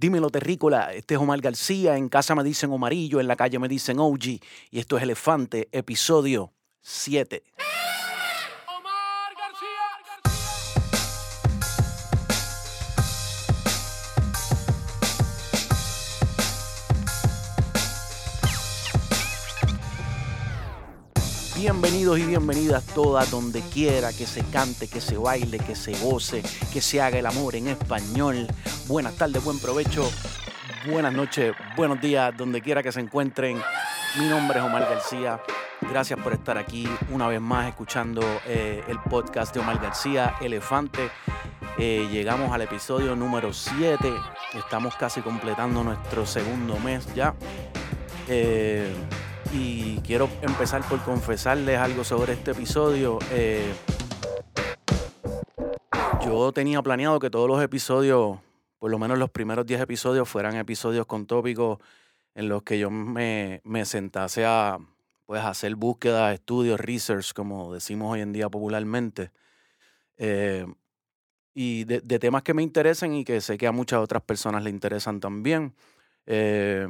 Dímelo Terrícola, este es Omar García, en casa me dicen Omarillo, en la calle me dicen OG y esto es Elefante, episodio 7. Bienvenidos y bienvenidas todas donde quiera que se cante, que se baile, que se goce, que se haga el amor en español. Buenas tardes, buen provecho, buenas noches, buenos días, donde quiera que se encuentren. Mi nombre es Omar García. Gracias por estar aquí una vez más escuchando eh, el podcast de Omar García, Elefante. Eh, llegamos al episodio número 7. Estamos casi completando nuestro segundo mes ya. Eh, y quiero empezar por confesarles algo sobre este episodio. Eh, yo tenía planeado que todos los episodios, por lo menos los primeros 10 episodios, fueran episodios con tópicos en los que yo me, sentase a pues, hacer búsqueda, estudios, research, como decimos hoy en día popularmente. Eh, y de, de, temas que me interesen y que sé que a muchas otras personas le interesan también. Eh,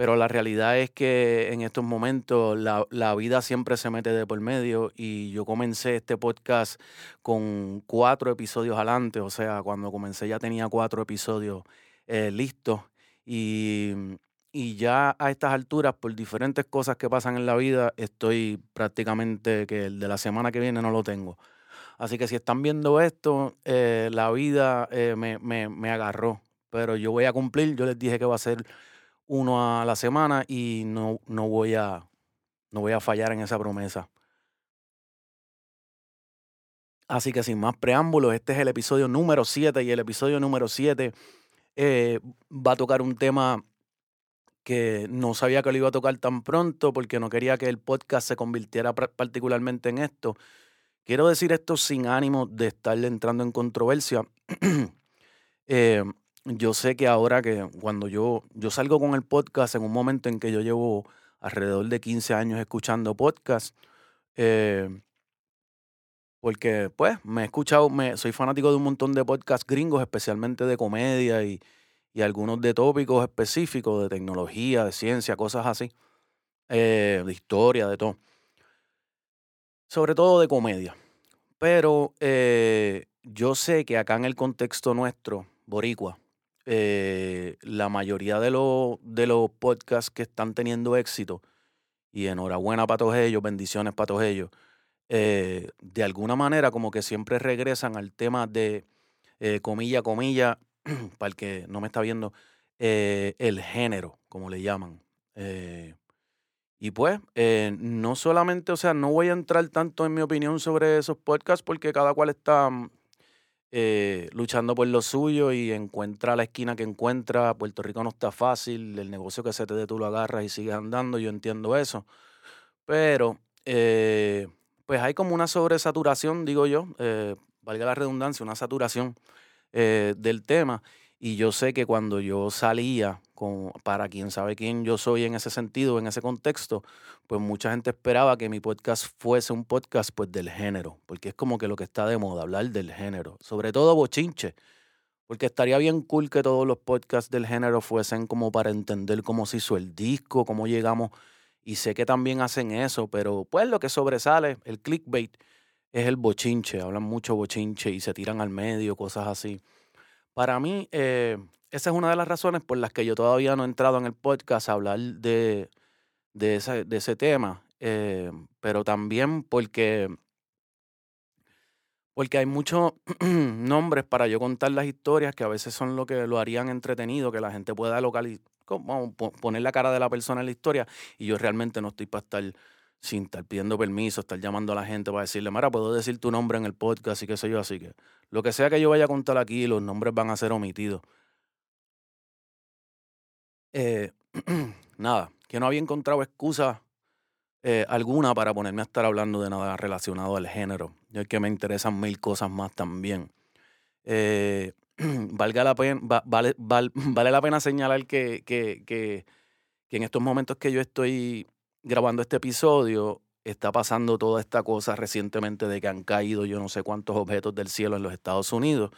pero la realidad es que en estos momentos la, la, vida siempre se mete de por medio y yo comencé este podcast con cuatro episodios adelante, o sea, cuando comencé ya tenía cuatro episodios eh, listos y, y ya a estas alturas, por diferentes cosas que pasan en la vida, estoy prácticamente que el de la semana que viene no lo tengo. Así que si están viendo esto, eh, la vida eh, me, me, me agarró, pero yo voy a cumplir, yo les dije que va a ser uno a la semana y no, no, voy a, no voy a fallar en esa promesa. Así que sin más preámbulos, este es el episodio número 7 y el episodio número 7 eh, va a tocar un tema que no sabía que lo iba a tocar tan pronto porque no quería que el podcast se convirtiera particularmente en esto. Quiero decir esto sin ánimo de estarle entrando en controversia. eh, yo sé que ahora que cuando yo, yo salgo con el podcast en un momento en que yo llevo alrededor de 15 años escuchando podcast, eh, porque pues me he escuchado, me, soy fanático de un montón de podcasts gringos, especialmente de comedia y, y algunos de tópicos específicos, de tecnología, de ciencia, cosas así, eh, de historia, de todo. Sobre todo de comedia. Pero eh, yo sé que acá en el contexto nuestro, boricua, eh, la mayoría de, de los podcasts que están teniendo éxito, y enhorabuena para todos ellos, bendiciones para todos ellos, eh, de alguna manera como que siempre regresan al tema de, eh, comilla, comilla, para el que no me está viendo, eh, el género, como le llaman. y pues, no solamente, o sea, no voy a entrar tanto en mi opinión sobre esos podcasts porque cada cual está eh, luchando por lo suyo y encuentra la esquina que encuentra. Puerto Rico no está fácil, el negocio que se te dé tú lo agarras y sigues andando, yo entiendo eso. Pero, eh, pues hay como una sobresaturación, digo yo, eh, valga la redundancia, una saturación eh, del tema. Y yo sé que cuando yo salía, con, para quien sabe quién yo soy en ese sentido, en ese contexto, pues mucha gente esperaba que mi podcast fuese un podcast pues del género, porque es como que lo que está de moda, hablar del género, sobre todo bochinche, porque estaría bien cool que todos los podcasts del género fuesen como para entender cómo se hizo el disco, cómo llegamos, y sé que también hacen eso, pero pues lo que sobresale, el clickbait, es el bochinche, hablan mucho bochinche y se tiran al medio, cosas así. Para mí, eh, esa es una de las razones por las que yo todavía no he entrado en el podcast a hablar de, ese, de ese tema, eh, pero también porque, porque hay muchos nombres para yo contar las historias que a veces son lo que lo harían entretenido, que la gente pueda localizar, poner la cara de la persona en la historia, y yo realmente no estoy para estar sin estar pidiendo permiso, estar llamando a la gente para decirle, Mara, puedo decir tu nombre en el podcast y qué sé yo, así que lo que sea que yo vaya a contar aquí, los nombres van a ser omitidos. Eh, nada, que no había encontrado excusa eh, alguna para ponerme a estar hablando de nada relacionado al género. Yo es que me interesan mil cosas más también. Eh, valga la pena, va, vale, val, vale la pena señalar que, que, que en estos momentos que yo estoy grabando este episodio, está pasando toda esta cosa recientemente de que han caído yo no sé cuántos objetos del cielo en los Estados Unidos.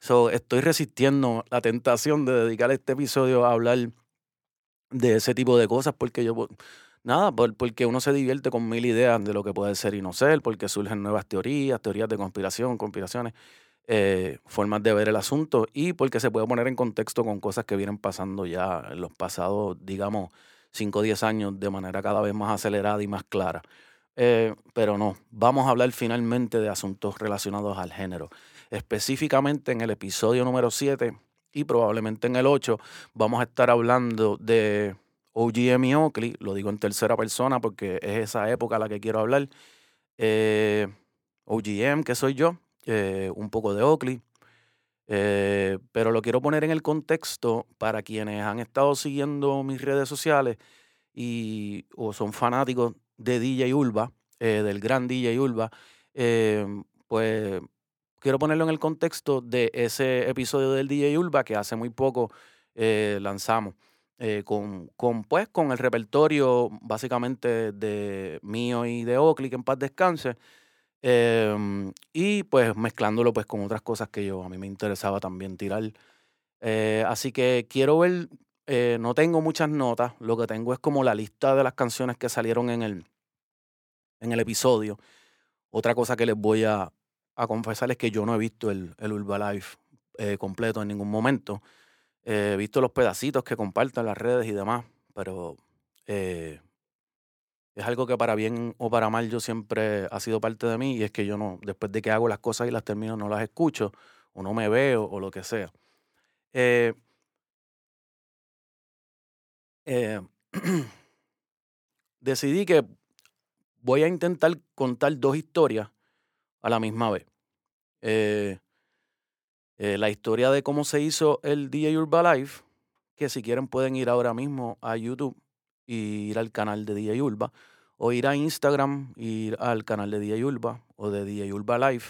So, estoy resistiendo la tentación de dedicar este episodio a hablar de ese tipo de cosas porque yo, nada, por- porque uno se divierte con mil ideas de lo que puede ser y no ser, porque surgen nuevas teorías, teorías de conspiración, conspiraciones, eh, formas de ver el asunto y porque se puede poner en contexto con cosas que vienen pasando ya en los pasados, digamos, 5 o 10 años de manera cada vez más acelerada y más clara. Eh, pero no, vamos a hablar finalmente de asuntos relacionados al género. Específicamente en el episodio número 7 y probablemente en el 8 vamos a estar hablando de OGM y Oakley, lo digo en tercera persona porque es esa época a la que quiero hablar. Eh, OGM, que soy yo, eh, un poco de Oakley, eh, pero lo quiero poner en el contexto para quienes han estado siguiendo mis redes sociales y o son fanáticos de DJ Ulva, eh, del gran DJ Ulva, eh, pues quiero ponerlo en el contexto de ese episodio del DJ Ulva que hace muy poco eh, lanzamos. con, con, pues, con el repertorio básicamente de mío y de que en paz descanse, em, y pues mezclándolo pues con otras cosas que yo a mí me interesaba también tirar. Eh, así que quiero ver, eh, no tengo muchas notas, lo que tengo es como la lista de las canciones que salieron en el, en el episodio. Otra cosa que les voy a, a confesar es que yo no he visto el, el Urba Life eh, completo en ningún momento. He visto los pedacitos que compartan las redes y demás, pero es algo que para bien o para mal yo siempre ha sido parte de mí y es que yo no, después de que hago las cosas y las termino, no las escucho o no me veo o lo que sea. Eh, eh, decidí que voy a intentar contar dos historias a la misma vez. Eh, eh, la historia de cómo se hizo el DJ Urba Live, que si quieren pueden ir ahora mismo a YouTube y ir al canal de DJ Urba, o ir a Instagram, ir al canal de DJ Urba o de DJ Urba Live,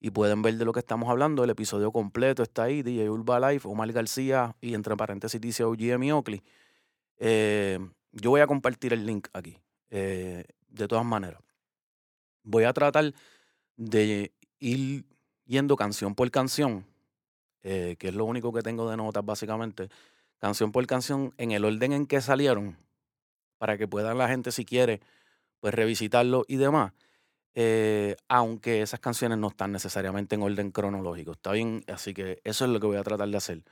y pueden ver de lo que estamos hablando. El episodio completo está ahí, DJ Urba Live, Omar García, y entre paréntesis dice OGM y Oakley. Eh, yo voy a compartir el link aquí, eh, de todas maneras. Voy a tratar de ir yendo canción por canción, eh, que es lo único que tengo de notas básicamente, canción por canción en el orden en que salieron, para que puedan la gente si quiere, pues revisitarlo y demás. Eh, aunque esas canciones no están necesariamente en orden cronológico, ¿está bien? Así que eso es lo que voy a tratar de hacer.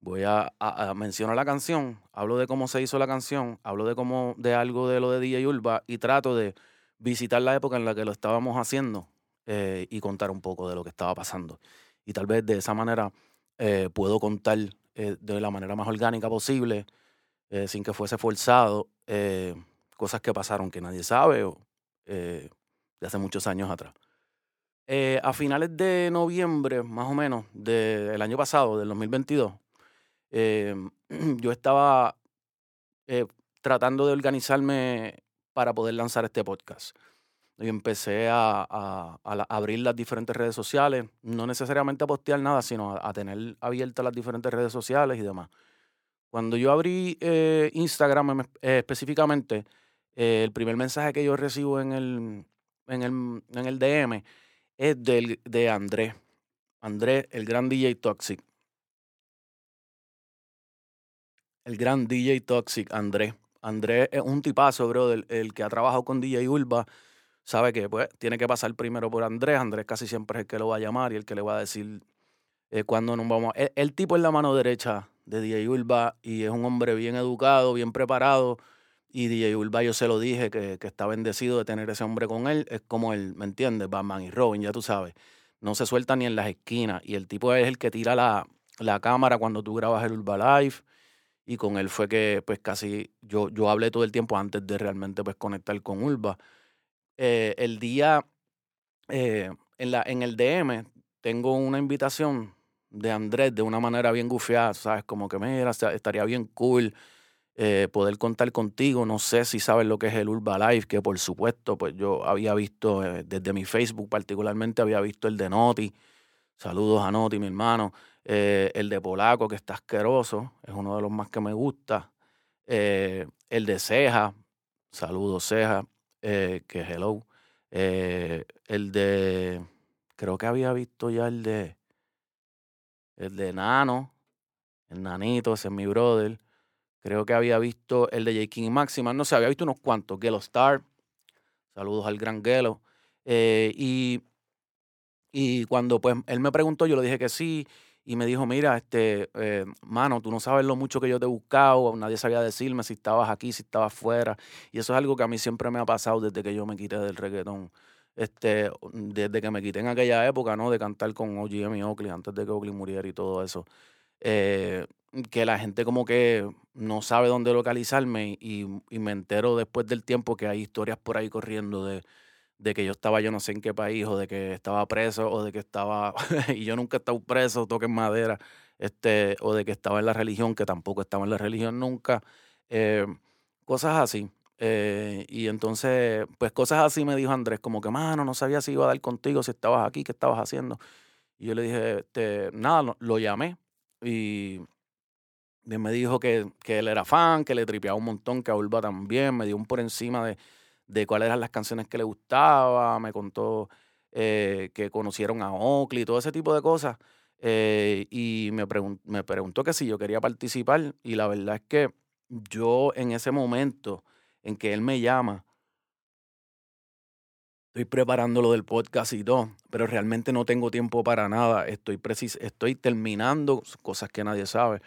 Voy a, mencionar la canción, hablo de cómo se hizo la canción, hablo de cómo, de algo de lo de DJ Urba y trato de visitar la época en la que lo estábamos haciendo eh, y contar un poco de lo que estaba pasando. Y tal vez de esa manera eh, puedo contar de la manera más orgánica posible, eh, sin que fuese forzado, eh, cosas que pasaron que nadie sabe o eh, de hace muchos años atrás. A finales de noviembre, más o menos, del año pasado, del 2022, eh, yo estaba tratando de organizarme para poder lanzar este podcast. Y empecé a, abrir las diferentes redes sociales, no necesariamente a postear nada, sino a tener abiertas las diferentes redes sociales y demás. Cuando yo abrí eh, Instagram em- eh, específicamente, eh, el primer mensaje que yo recibo en el, en el, en el DM es del, de Andrés. Andrés, el gran DJ Toxic. El gran DJ Toxic, Andrés. Andrés es un tipazo, bro, el, el que ha trabajado con DJ Urba. Sabe que pues tiene que pasar primero por Andrés. Andrés casi siempre es el que lo va a llamar y el que le va a decir eh, cuándo nos vamos. El, el tipo es la mano derecha de DJ Urba y es un hombre bien educado, bien preparado. Y DJ Urba, yo se lo dije que, que está bendecido de tener ese hombre con él. Es como él, ¿me entiendes? Batman y Robin, ya tú sabes. No se suelta ni en las esquinas. Y el tipo es el que tira la, la cámara cuando tú grabas el Urba Live. Y con él fue que, pues casi, yo, yo hablé todo el tiempo antes de realmente pues conectar con Urba. Eh, el día, eh, en, la, en el DM, tengo una invitación de Andrés de una manera bien gufiada, ¿sabes? Como que, mira, esta- estaría bien cool eh, poder contar contigo. No sé si sabes lo que es el Urba Live, que por supuesto, pues yo había visto eh, desde mi Facebook particularmente, había visto el de Noti. Saludos a Noti, mi hermano. Eh, el de Polaco, que está asqueroso, es uno de los más que me gusta. El de Ceja, saludos Ceja, que hello. El de, creo que había visto ya el de, el de Nano, el Nanito, ese es mi brother. Creo que había visto el de J. King y Máxima, no sé, había visto unos cuantos. Gelo Star, saludos al gran Gelo. Eh, y, y cuando pues él me preguntó, yo le dije que sí. Y me dijo, mira, este, eh, mano, tú no sabes lo mucho que yo te he buscado, nadie sabía decirme si estabas aquí, si estabas fuera. Y eso es algo que a mí siempre me ha pasado desde que yo me quité del reggaetón. Este, desde que me quité en aquella época, ¿no? De cantar con OGM y Oakley, antes de que Oakley muriera y todo eso. Eh, que la gente como que no sabe dónde localizarme y, y me entero después del tiempo que hay historias por ahí corriendo de, de que yo estaba yo no sé en qué país o de que estaba preso o de que estaba y yo nunca he estado preso, toque en madera, este, o de que estaba en la religión, que tampoco estaba en la religión nunca, eh, cosas así. Eh, y entonces, pues cosas así me dijo Andrés, como que, mano, no sabía si iba a dar contigo, si estabas aquí, qué estabas haciendo. Y yo le dije, este, nada, lo, llamé y me dijo que, que, él era fan, que le tripeaba un montón, que a Ulva también, me dio un por encima de, de cuáles eran las canciones que le gustaba, me contó eh, que conocieron a Oakley, todo ese tipo de cosas. Eh, y me, me preguntó que si yo quería participar y la verdad es que yo en ese momento en que él me llama, estoy preparando lo del podcast y todo, pero realmente no tengo tiempo para nada. Estoy, precis estoy terminando cosas que nadie sabe.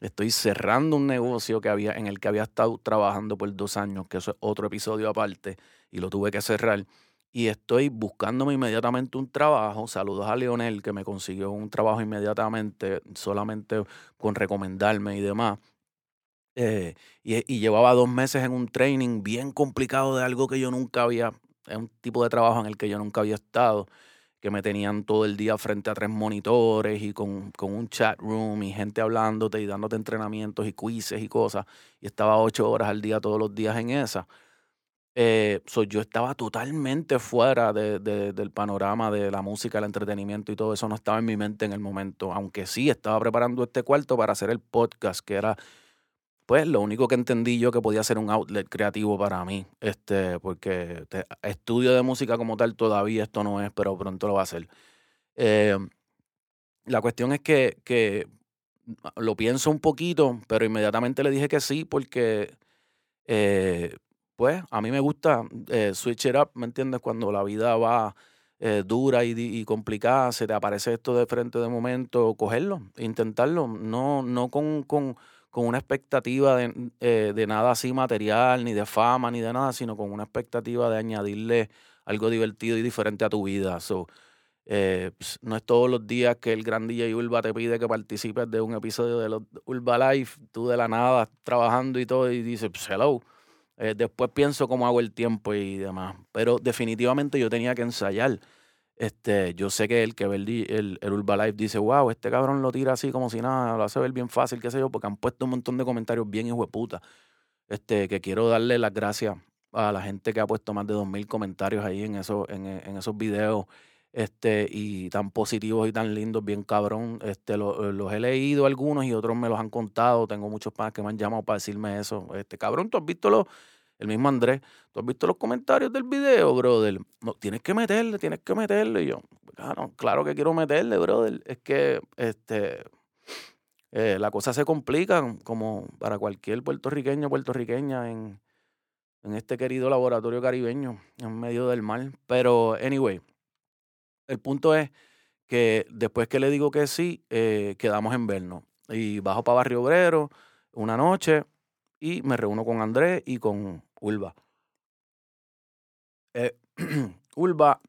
Estoy cerrando un negocio que había, en el que había estado trabajando por dos años, que eso es otro episodio aparte, y lo tuve que cerrar. Y estoy buscándome inmediatamente un trabajo. Saludos a Leonel, que me consiguió un trabajo inmediatamente, solamente con recomendarme y demás. Eh, y, llevaba dos meses en un training bien complicado de algo que yo nunca había, es un tipo de trabajo en el que yo nunca había estado que me tenían todo el día frente a tres monitores y con, con, un chat room y gente hablándote y dándote entrenamientos y quizzes y cosas. Y estaba ocho horas al día todos los días en esa. Eh, yo estaba totalmente fuera de, del panorama de la música, el entretenimiento y todo eso no estaba en mi mente en el momento, aunque sí estaba preparando este cuarto para hacer el podcast, que era pues lo único que entendí yo que podía ser un outlet creativo para mí, este, porque estudio de música como tal todavía esto no es, pero pronto lo va a ser. Eh, la cuestión es que, que, lo pienso un poquito, pero inmediatamente le dije que sí, porque eh, pues a mí me gusta eh, switch it up, ¿me entiendes? Cuando la vida va dura y, y, complicada, se te aparece esto de frente de momento, cogerlo, intentarlo, no, no con, con con una expectativa de, eh, de, nada así material, ni de fama, ni de nada, sino con una expectativa de añadirle algo divertido y diferente a tu vida. So, eh, pues, no es todos los días que el gran DJ Urba te pide que participes de un episodio de Urba Life, tú de la nada trabajando y todo, y dices, pues, hello. Eh, después pienso cómo hago el tiempo y demás. Pero definitivamente yo tenía que ensayar. Este, yo sé que el que ve el, el, Urba Life dice, wow, este cabrón lo tira así como si nada, lo hace ver bien fácil, qué sé yo, porque han puesto un montón de comentarios bien hijo de puta. Este, que quiero darle las gracias a la gente que ha puesto más de 2.000 comentarios ahí en, eso, en, en, esos videos este, y tan positivos y tan lindos, bien cabrón. Este, los he leído algunos y otros me los han contado. Tengo muchos padres que me han llamado para decirme eso. Este, cabrón, tú has visto los el mismo Andrés, ¿tú has visto los comentarios del video, brother? No, tienes que meterle, tienes que meterle. Y yo, claro, claro que quiero meterle, brother. Es que este, eh, la cosa se complica, como para cualquier puertorriqueño puertorriqueña en, en este querido laboratorio caribeño, en medio del mar. Pero, anyway, el punto es que después que le digo que sí, eh, quedamos en vernos. Y bajo para Barrio Obrero una noche y me reúno con Andrés y con Ulva. Eh, Ulva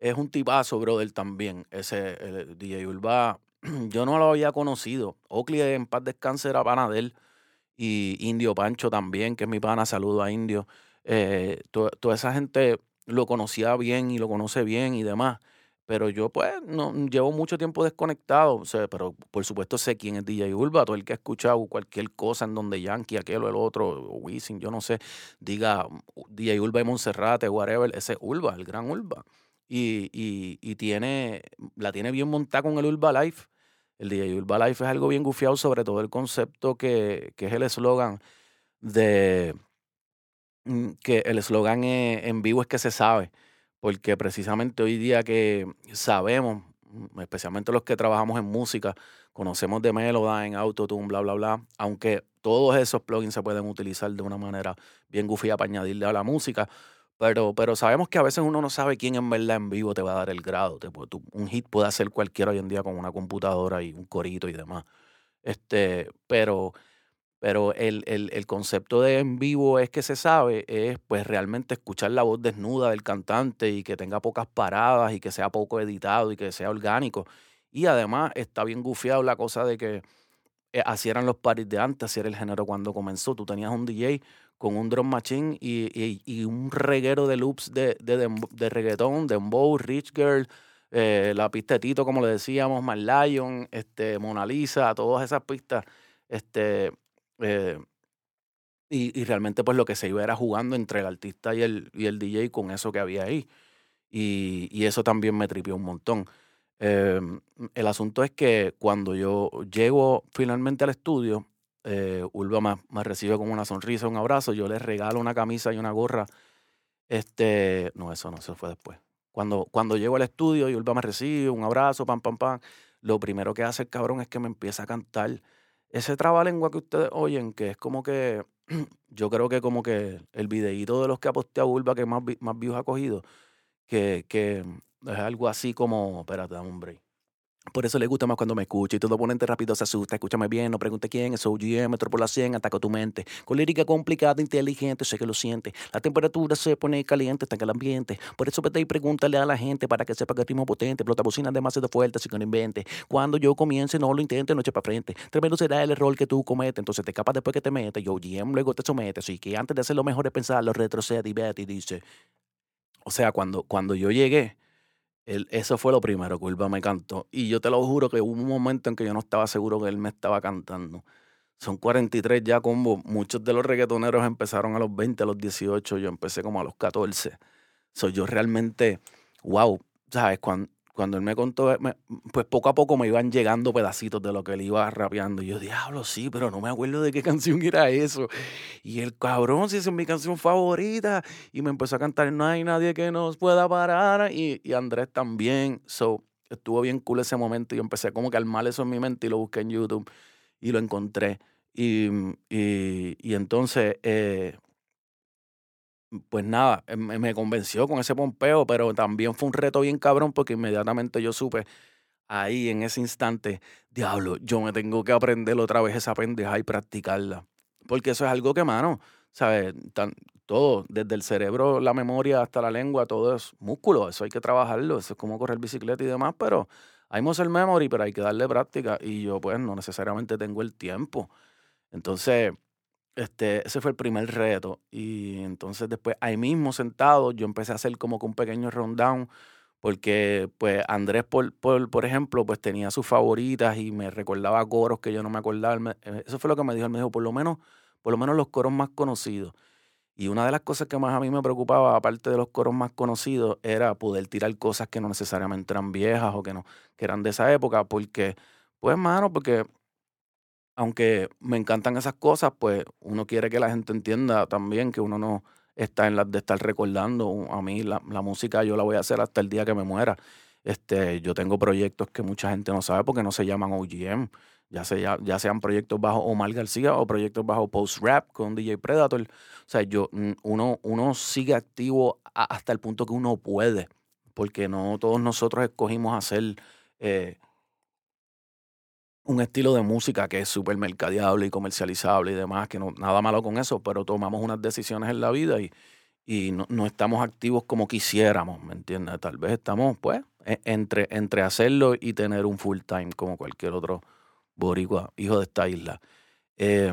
es un tipazo, brother, también. Ese el DJ Ulva, yo no lo había conocido. Oakley en paz descanse era pana de él. Y Indio Pancho también, que es mi pana, saludo a Indio. Eh, toda esa gente lo conocía bien y lo conoce bien y demás. Pero yo, pues, no llevo mucho tiempo desconectado. O sea, pero por supuesto sé quién es DJ Urba. Todo el que ha escuchado cualquier cosa en donde Yankee, aquel o el otro, Wisin, yo no sé, diga DJ Urba y Monserrate, whatever, ese es Urba, el gran Urba. Y, y, y tiene, la tiene bien montada con el Urba Life. El DJ Urba Life es algo bien gufiado, sobre todo el concepto que, que es el eslogan de mm, que el eslogan en vivo es que se sabe porque precisamente hoy día que sabemos, mm, especialmente los que trabajamos en música, conocemos de Melodyne, Autotune, bla, bla, bla. Aunque todos esos plugins se pueden utilizar de una manera bien gufía para añadirle a la música. Pero, pero sabemos que a veces uno no sabe quién en verdad en vivo te va a dar el grado. Un hit puede hacer cualquiera hoy en día con una computadora y un corito y demás. Este, pero pero el, el- el concepto de en vivo es que se sabe, es pues realmente escuchar la voz desnuda del cantante y que tenga pocas paradas y que sea poco editado y que sea orgánico. Y además está bien gufiado la cosa de que eh, así eran los parties de antes, así era el género cuando comenzó. Tú tenías un DJ con un drum machine y, y- un reguero de loops de, de, demb- de reggaetón, dembow, rich girl, eh, la pista de Tito, como le decíamos, Mad Lion, este, Mona Lisa, todas esas pistas. Este, eh, y, y realmente pues lo que se iba era jugando entre el artista y el, y el DJ con eso que había ahí. Y, y eso también me tripió un montón. Em, el asunto es que cuando yo llego finalmente al estudio, eh, Ulva me, me recibe con una sonrisa, un abrazo, yo le regalo una camisa y una gorra. Este, no, eso no, eso fue después. Cuando, cuando llego al estudio y Ulva me recibe, un abrazo, pam, pam, pam, lo primero que hace el cabrón es que me empieza a cantar ese trabalengua que ustedes oyen, que es como que, yo creo que como que el videíto de los que ha posteado Ulva que más, más views ha cogido, que, que es algo así como, espérate, break. Por eso le gusta más cuando me escucha y todo ponente rápido se asusta. Escúchame bien, no pregunte quién, es OGM, la 100, ataca tu mente. Con lírica complicada, inteligente, sé que lo siente. La temperatura se pone caliente, está en el ambiente. Por eso vete y pregúntale a la gente para que sepa que el ritmo potente. Explota bocina demasiado fuerte, así que no invente. Cuando yo comience, no lo intente, no eche para frente. Tremendo será el error que tú cometes, entonces te escapas después que te metes. Yo OGM luego te somete. Así que antes de hacer lo mejor es pensarlo, retrocede y vete y dice. O sea, cuando, cuando yo llegué, él- eso fue lo primero que Ulva me cantó. Y yo te lo juro que hubo un momento en que yo no estaba seguro que él me estaba cantando. Son 43 ya combo. Muchos de los reggaetoneros empezaron a los 20, a los 18. Yo empecé como a los 14. So, yo realmente, wow, ¿sabes? Cuando, cuando él me contó, eh, pues poco a poco me iban llegando pedacitos de lo que él iba rapeando. Y yo, diablo, sí, pero no me acuerdo de qué canción era eso. Y el cabrón, si esa es mi canción favorita. Y me empezó a cantar No hay nadie que nos pueda parar. Y, y Andrés también. So, estuvo bien cool ese momento. Y yo empecé como que a eso en mi mente y lo busqué en YouTube. Y lo encontré. Y, y, y entonces, eh, pues nada, eh, me, convenció con ese pompeo, pero también fue un reto bien cabrón porque inmediatamente yo supe ahí en ese instante, diablo, yo me tengo que aprender otra vez esa pendeja y practicarla. Porque eso es algo que, mano, ¿sabes? Todo, desde el cerebro, la memoria hasta la lengua, todo es músculo, eso hay que trabajarlo, eso es como correr bicicleta y demás, pero hay muscle memory, pero hay que darle práctica y yo pues no necesariamente tengo el tiempo. Entonces, este, ese fue el primer reto. Y entonces después, ahí mismo sentado, yo empecé a hacer como que un pequeño rundown, porque pues Andrés, por, por, por ejemplo, pues tenía sus favoritas y me recordaba coros que yo no me acordaba. Eh, Eso fue lo que me dijo. Él me dijo, por lo menos, por lo menos los coros más conocidos. Y una de las cosas que más a mí me preocupaba, aparte de los coros más conocidos, era poder tirar cosas que no necesariamente eran viejas o que no, que eran de esa época, porque, pues, mano, porque aunque me encantan esas cosas, pues uno quiere que la gente entienda también que uno no está en las de estar recordando. A mí la, la música yo la voy a hacer hasta el día que me muera. Este, yo tengo proyectos que mucha gente no sabe porque no se llaman OGM. Ya, sea, ya sean proyectos bajo Omar García o proyectos bajo Post Rap con DJ Predator. O sea, yo, mm, uno, uno sigue activo hasta el punto que uno puede. Porque no todos nosotros escogimos hacer eh, un estilo de música que es súper mercadeable y comercializable y demás, que no nada malo con eso, pero tomamos unas decisiones en la vida y, y no, no estamos activos como quisiéramos, ¿me entiendes? Tal vez estamos, pues, e- entre, entre hacerlo y tener un full time como cualquier otro boricua, hijo de esta isla. Eh,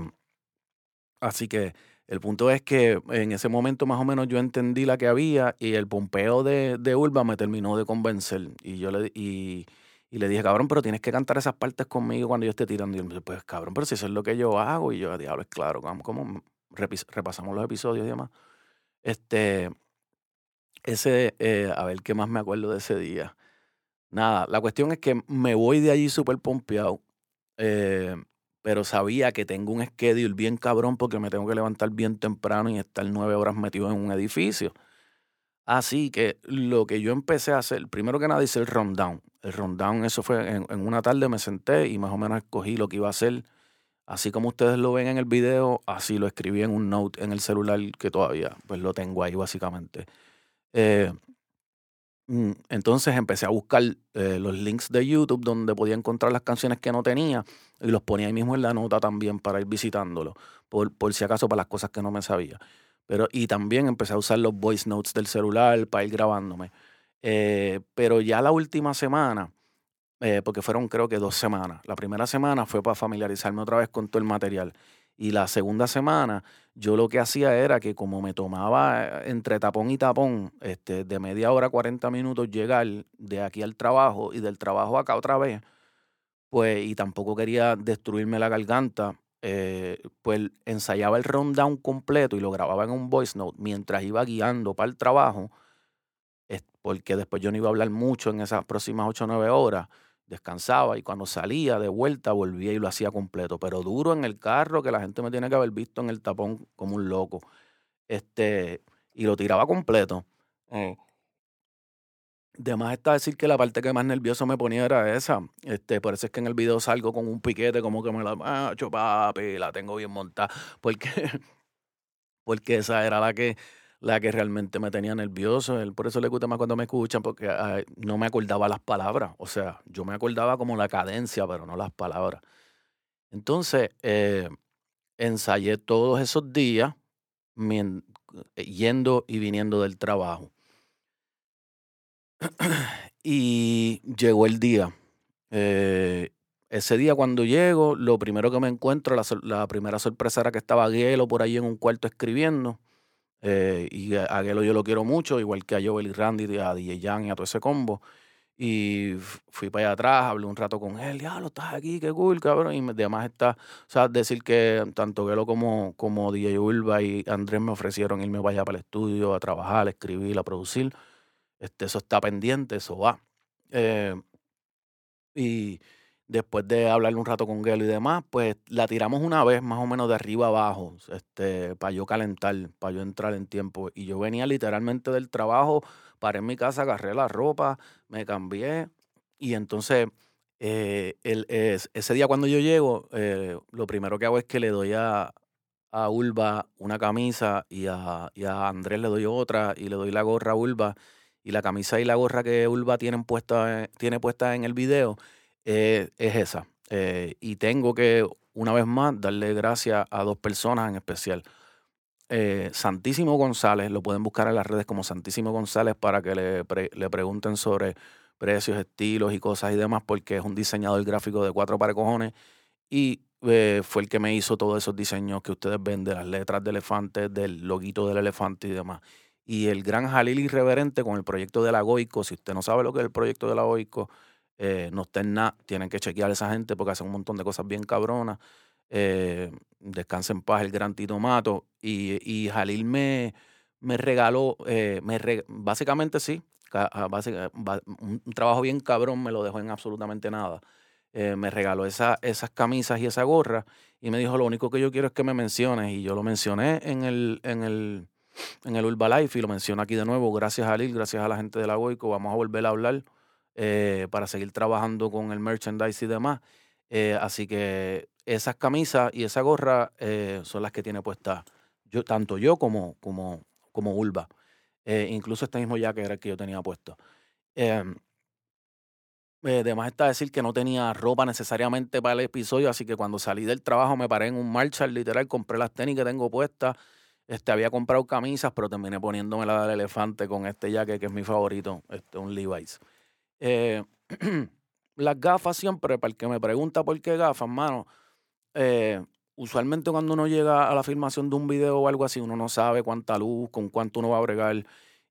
así que el punto es que en ese momento más o menos yo entendí la que había y el pompeo de, de me terminó de convencer. Y yo le, y, y le dije, cabrón, pero tienes que cantar esas partes conmigo cuando yo esté tirando. Y él me dice, pues cabrón, pero si eso es lo que yo hago. Y yo, diablo, es claro, como, repasamos los episodios y demás. Este, ese, eh, a ver qué más me acuerdo de ese día. Nada, la cuestión es que me voy de allí súper pompeado. eh, pero sabía que tengo un schedule bien cabrón porque me tengo que levantar bien temprano y estar nueve horas metido en un edificio. Así que lo que yo empecé a hacer, primero que nada hice el rundown. El rundown, eso fue en, una tarde me senté y más o menos escogí lo que iba a hacer. Así como ustedes lo ven en el video, así lo escribí en un note en el celular que todavía pues lo tengo ahí básicamente. Eh, mm, entonces empecé a buscar eh, los links de YouTube donde podía encontrar las canciones que no tenía y los ponía ahí mismo en la nota también para ir visitándolo, por, por si acaso para las cosas que no me sabía. Pero, y también empecé a usar los voice notes del celular para ir grabándome. Eh, pero ya la última semana, eh, porque fueron creo que dos semanas. La primera semana fue para familiarizarme otra vez con todo el material. Y la segunda semana yo lo que hacía era que como me tomaba eh, entre tapón y tapón, este, de media hora, 40 minutos llegar de aquí al trabajo y del trabajo acá otra vez, pues, y tampoco quería destruirme la garganta, eh, pues ensayaba el rundown completo y lo grababa en un voice note mientras iba guiando para el trabajo, porque después yo no iba a hablar mucho en esas próximas 8 o 9 horas, descansaba y cuando salía de vuelta volvía y lo hacía completo, pero duro en el carro que la gente me tiene que haber visto en el tapón como un loco. Este, y lo tiraba completo. Eh, de más está decir que la parte que más nervioso me ponía era esa. Este, por eso es que en el video salgo con un piquete, como que me la ah, papi, la tengo bien montada. Porque, porque esa era la que, la que realmente me tenía nervioso. Por eso le gusta más cuando me escuchan, porque no me acordaba las palabras. O sea, yo me acordaba como la cadencia, pero no las palabras. Entonces, eh, ensayé todos esos días yendo y viniendo del trabajo. Y llegó el día. Eh, ese día cuando llego, lo primero que me encuentro, la, primera sorpresa era que estaba Gelo por ahí en un cuarto escribiendo. Eh, y a Gelo yo lo quiero mucho, igual que a Joel y Randy, a DJ Jan y a todo ese combo. Y fui para allá atrás, hablé un rato con él, ya lo estás aquí, qué cool, cabrón. Y además está, o sea, decir que tanto Gelo como, como DJ Ulva y Andrés me ofrecieron irme para allá para el estudio a trabajar, a escribir, a producir. Este, eso está pendiente, eso va. Eh, y después de hablar un rato con Gelo y demás, pues la tiramos una vez más o menos de arriba abajo, este, para yo calentar, para yo entrar en tiempo. Y yo venía literalmente del trabajo, paré en mi casa, agarré la ropa, me cambié y entonces eh, el, ese día cuando yo llego, eh, lo primero que hago es que le doy a, a Ulva una camisa y a, y a Andrés le doy otra y le doy la gorra a Ulva y la camisa y la gorra que Ulva tienen puesta, tiene puesta en el video eh, es esa. Eh, y tengo que, una vez más, darle gracias a dos personas en especial. Eh, Santísimo González, lo pueden buscar en las redes como Santísimo González para que le, le pregunten sobre precios, estilos y cosas y demás, porque es un diseñador gráfico de cuatro pares cojones y fue el que me hizo todos esos diseños que ustedes ven de las letras de elefante, del loguito del elefante y demás y el gran Jalil Irreverente con el proyecto de la Goico. Si usted no sabe lo que es el proyecto de la Goico, eh, no estén nada, tienen que chequear a esa gente porque hacen un montón de cosas bien cabronas. Eh, descansa en paz el gran Tito Mato. Y, y Jalil me, me regaló, eh, me básicamente sí, ah, un, trabajo bien cabrón, me lo dejó en absolutamente nada. Eh, me regaló esa, esas camisas y esa gorra y me dijo, lo único que yo quiero es que me menciones. Y yo lo mencioné en el, en el, en el Urbalife y lo menciono aquí de nuevo, gracias a Lil, gracias a la gente de la Goico, vamos a volver a hablar eh, para seguir trabajando con el merchandise y demás. Eh, así que esas camisas y esa gorra eh, son las que tiene puesta tanto yo como, como, como Ulva. incluso este mismo que era el que yo tenía puesto. Em, además está decir que no tenía ropa necesariamente para el episodio, así que cuando salí del trabajo me paré en un Marshall, literal, compré las tenis que tengo puestas este, había comprado camisas, pero terminé poniéndome la del elefante con este jacket que es mi favorito, este, un Levi's. Eh, las gafas siempre, para el que me pregunta por qué gafas, mano, eh, usualmente cuando uno llega a la filmación de un video o algo así, uno no sabe cuánta luz, con cuánto uno va a bregar.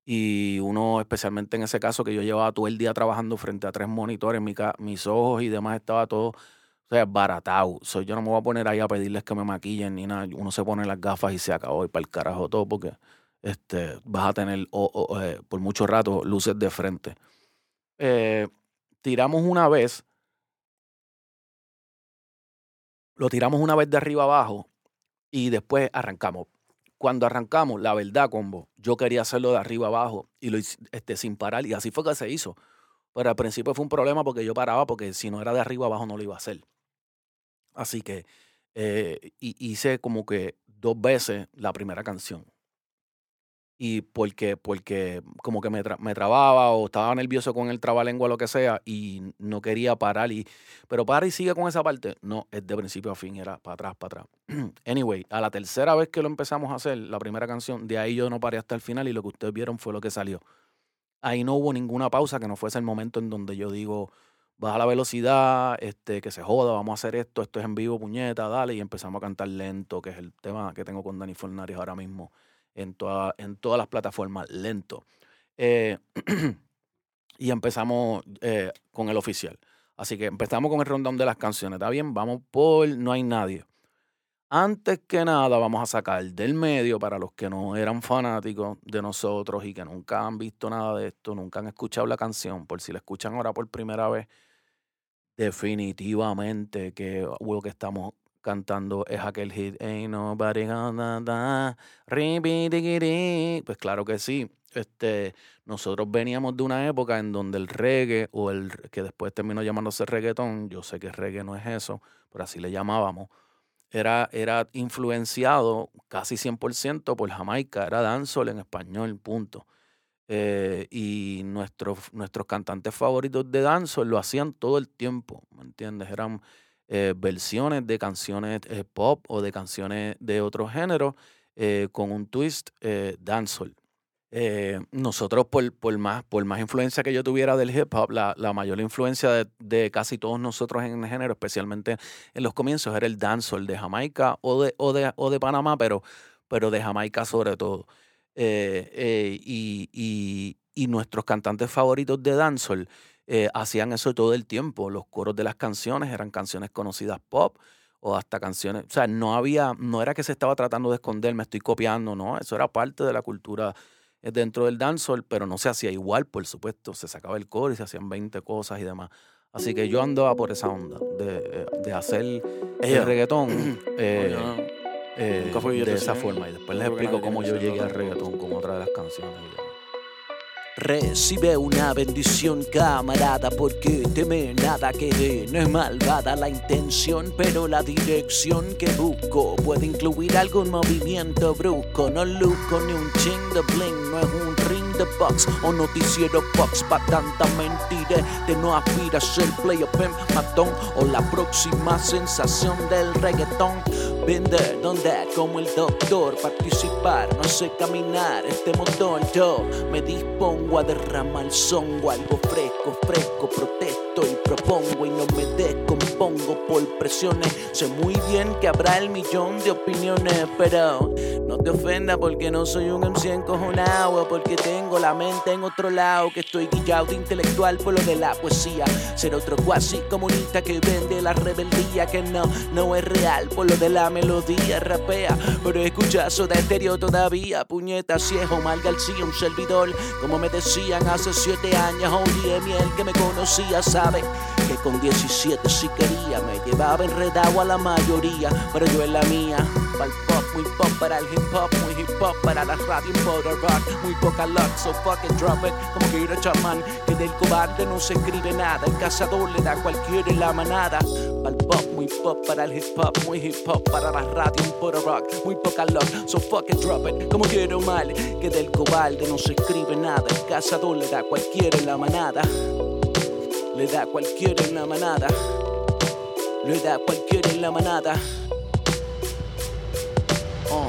Y uno, especialmente en ese caso, que yo llevaba todo el día trabajando frente a tres monitores, mi mis ojos y demás estaba todo o sea, baratado. yo no me voy a poner ahí a pedirles que me maquillen ni nada. Uno se pone las gafas y se acabó y para el carajo todo porque este, vas a tener eh, por mucho rato luces de frente. Eh, tiramos una vez, lo tiramos una vez de arriba abajo y después arrancamos. cuando arrancamos, la verdad, combo, yo quería hacerlo de arriba abajo y lo este, sin parar. Y así fue que se hizo. Pero al principio fue un problema porque yo paraba, porque si no era de arriba abajo no lo iba a hacer. Así que eh, hi- hice como que dos veces la primera canción. Y porque, porque como que me, me trababa o estaba nervioso con el trabalengua o lo que sea y no quería parar. Y, pero para y sigue con esa parte. No, es de principio a fin, era para atrás, para atrás. anyway, a la tercera vez que lo empezamos a hacer, la primera canción, de ahí yo no paré hasta el final y lo que ustedes vieron fue lo que salió. Ahí no hubo ninguna pausa que no fuese el momento en donde yo digo, baja la velocidad, este, que se joda, vamos a hacer esto, esto es en vivo, puñeta, dale, y empezamos a cantar lento, que es el tema que tengo con Dani Fornarios ahora mismo en, toda- en todas las plataformas, lento. Eh, y empezamos eh, con el oficial. Así que empezamos con el rondón de las canciones, ¿está bien? Vamos por No hay nadie. Antes que nada, vamos a sacar del medio para los que no eran fanáticos de nosotros y que nunca han visto nada de esto, nunca han escuchado la canción, por si la escuchan ahora por primera vez, definitivamente que lo que estamos cantando es aquel hit Ain't nobody gonna die. Pues claro que sí. Este, nosotros veníamos de una época en donde el reggae o el que después terminó llamándose reggaetón, yo sé que reggae no es eso, pero así le llamábamos, era, era influenciado casi 100% por Jamaica, era dancehall en español, punto. Eh, y nuestros, nuestros cantantes favoritos de dancehall lo hacían todo el tiempo, ¿me entiendes? Eran eh, versiones de canciones eh, pop o de canciones de otro género eh, con un twist eh, dancehall. Eh, nosotros, por, por, más, por más influencia que yo tuviera del hip hop, la, la mayor influencia de, de casi todos nosotros en el género, especialmente en los comienzos, era el dancehall de Jamaica o de, o de, o de Panamá, pero, pero de Jamaica sobre todo. Eh, eh, y, y- y nuestros cantantes favoritos de dancehall eh, hacían eso todo el tiempo. Los coros de las canciones eran canciones conocidas pop o hasta canciones, o sea, no había, no era que se estaba tratando de esconder, me estoy copiando, no, eso era parte de la cultura dentro del dancehall, pero no se hacía igual, por supuesto, se sacaba el coro y se hacían 20 cosas y demás. Así que yo andaba por esa onda de, de hacer el reggaetón eh. Eh, Nunca yo de esa forma. Y después les explico cómo yo llegué al reggaetón con otra de las canciones. Recibe una bendición, camarada, porque teme nada que dé. No es malvada la intención, pero la dirección que busco puede incluir algún movimiento brusco. No luco ni un ching de bling, no es un ring o noticiero box pa' tanta mentira. De no aspira a ser player pimp, matón o la próxima sensación del reggaetón. Vender, donde como el doctor, participar, no sé caminar, este motor yo me dispongo a derramar songo, algo fresco, fresco, protesto y propongo y no me descompongo por presiones. Sé muy bien que habrá el millón de opiniones, pero no te ofenda porque no soy un MC encojonado, porque tengo la mente en otro lado, que estoy guillado de intelectual por lo de la poesía. Ser otro cuasi comunista que vende la rebeldía, que no, no es real por lo de la melodía, rapea, pero escucha de estéreo todavía, puñeta, si es Omar García, un servidor, como me decían hace siete años, oye, miel que me conocía, sabe con 17 si quería, me llevaba enredado a la mayoría, pero yo en la mía, para pop, muy pop, para el hip hop, muy hip hop, para la radio, el rock, muy poca luck, so fucking drop it, como que ir chamán, que del cobarde no se escribe nada, el cazador le da a cualquiera en la manada, para el pop, muy pop, para el hip hop, muy hip hop, para la radio, el rock, muy poca luck, so fucking drop it, como quiero mal, que del cobarde no se escribe nada, el cazador le da a cualquiera en la manada, le da cualquiera en la manada, le da cualquiera en la manada. Oh.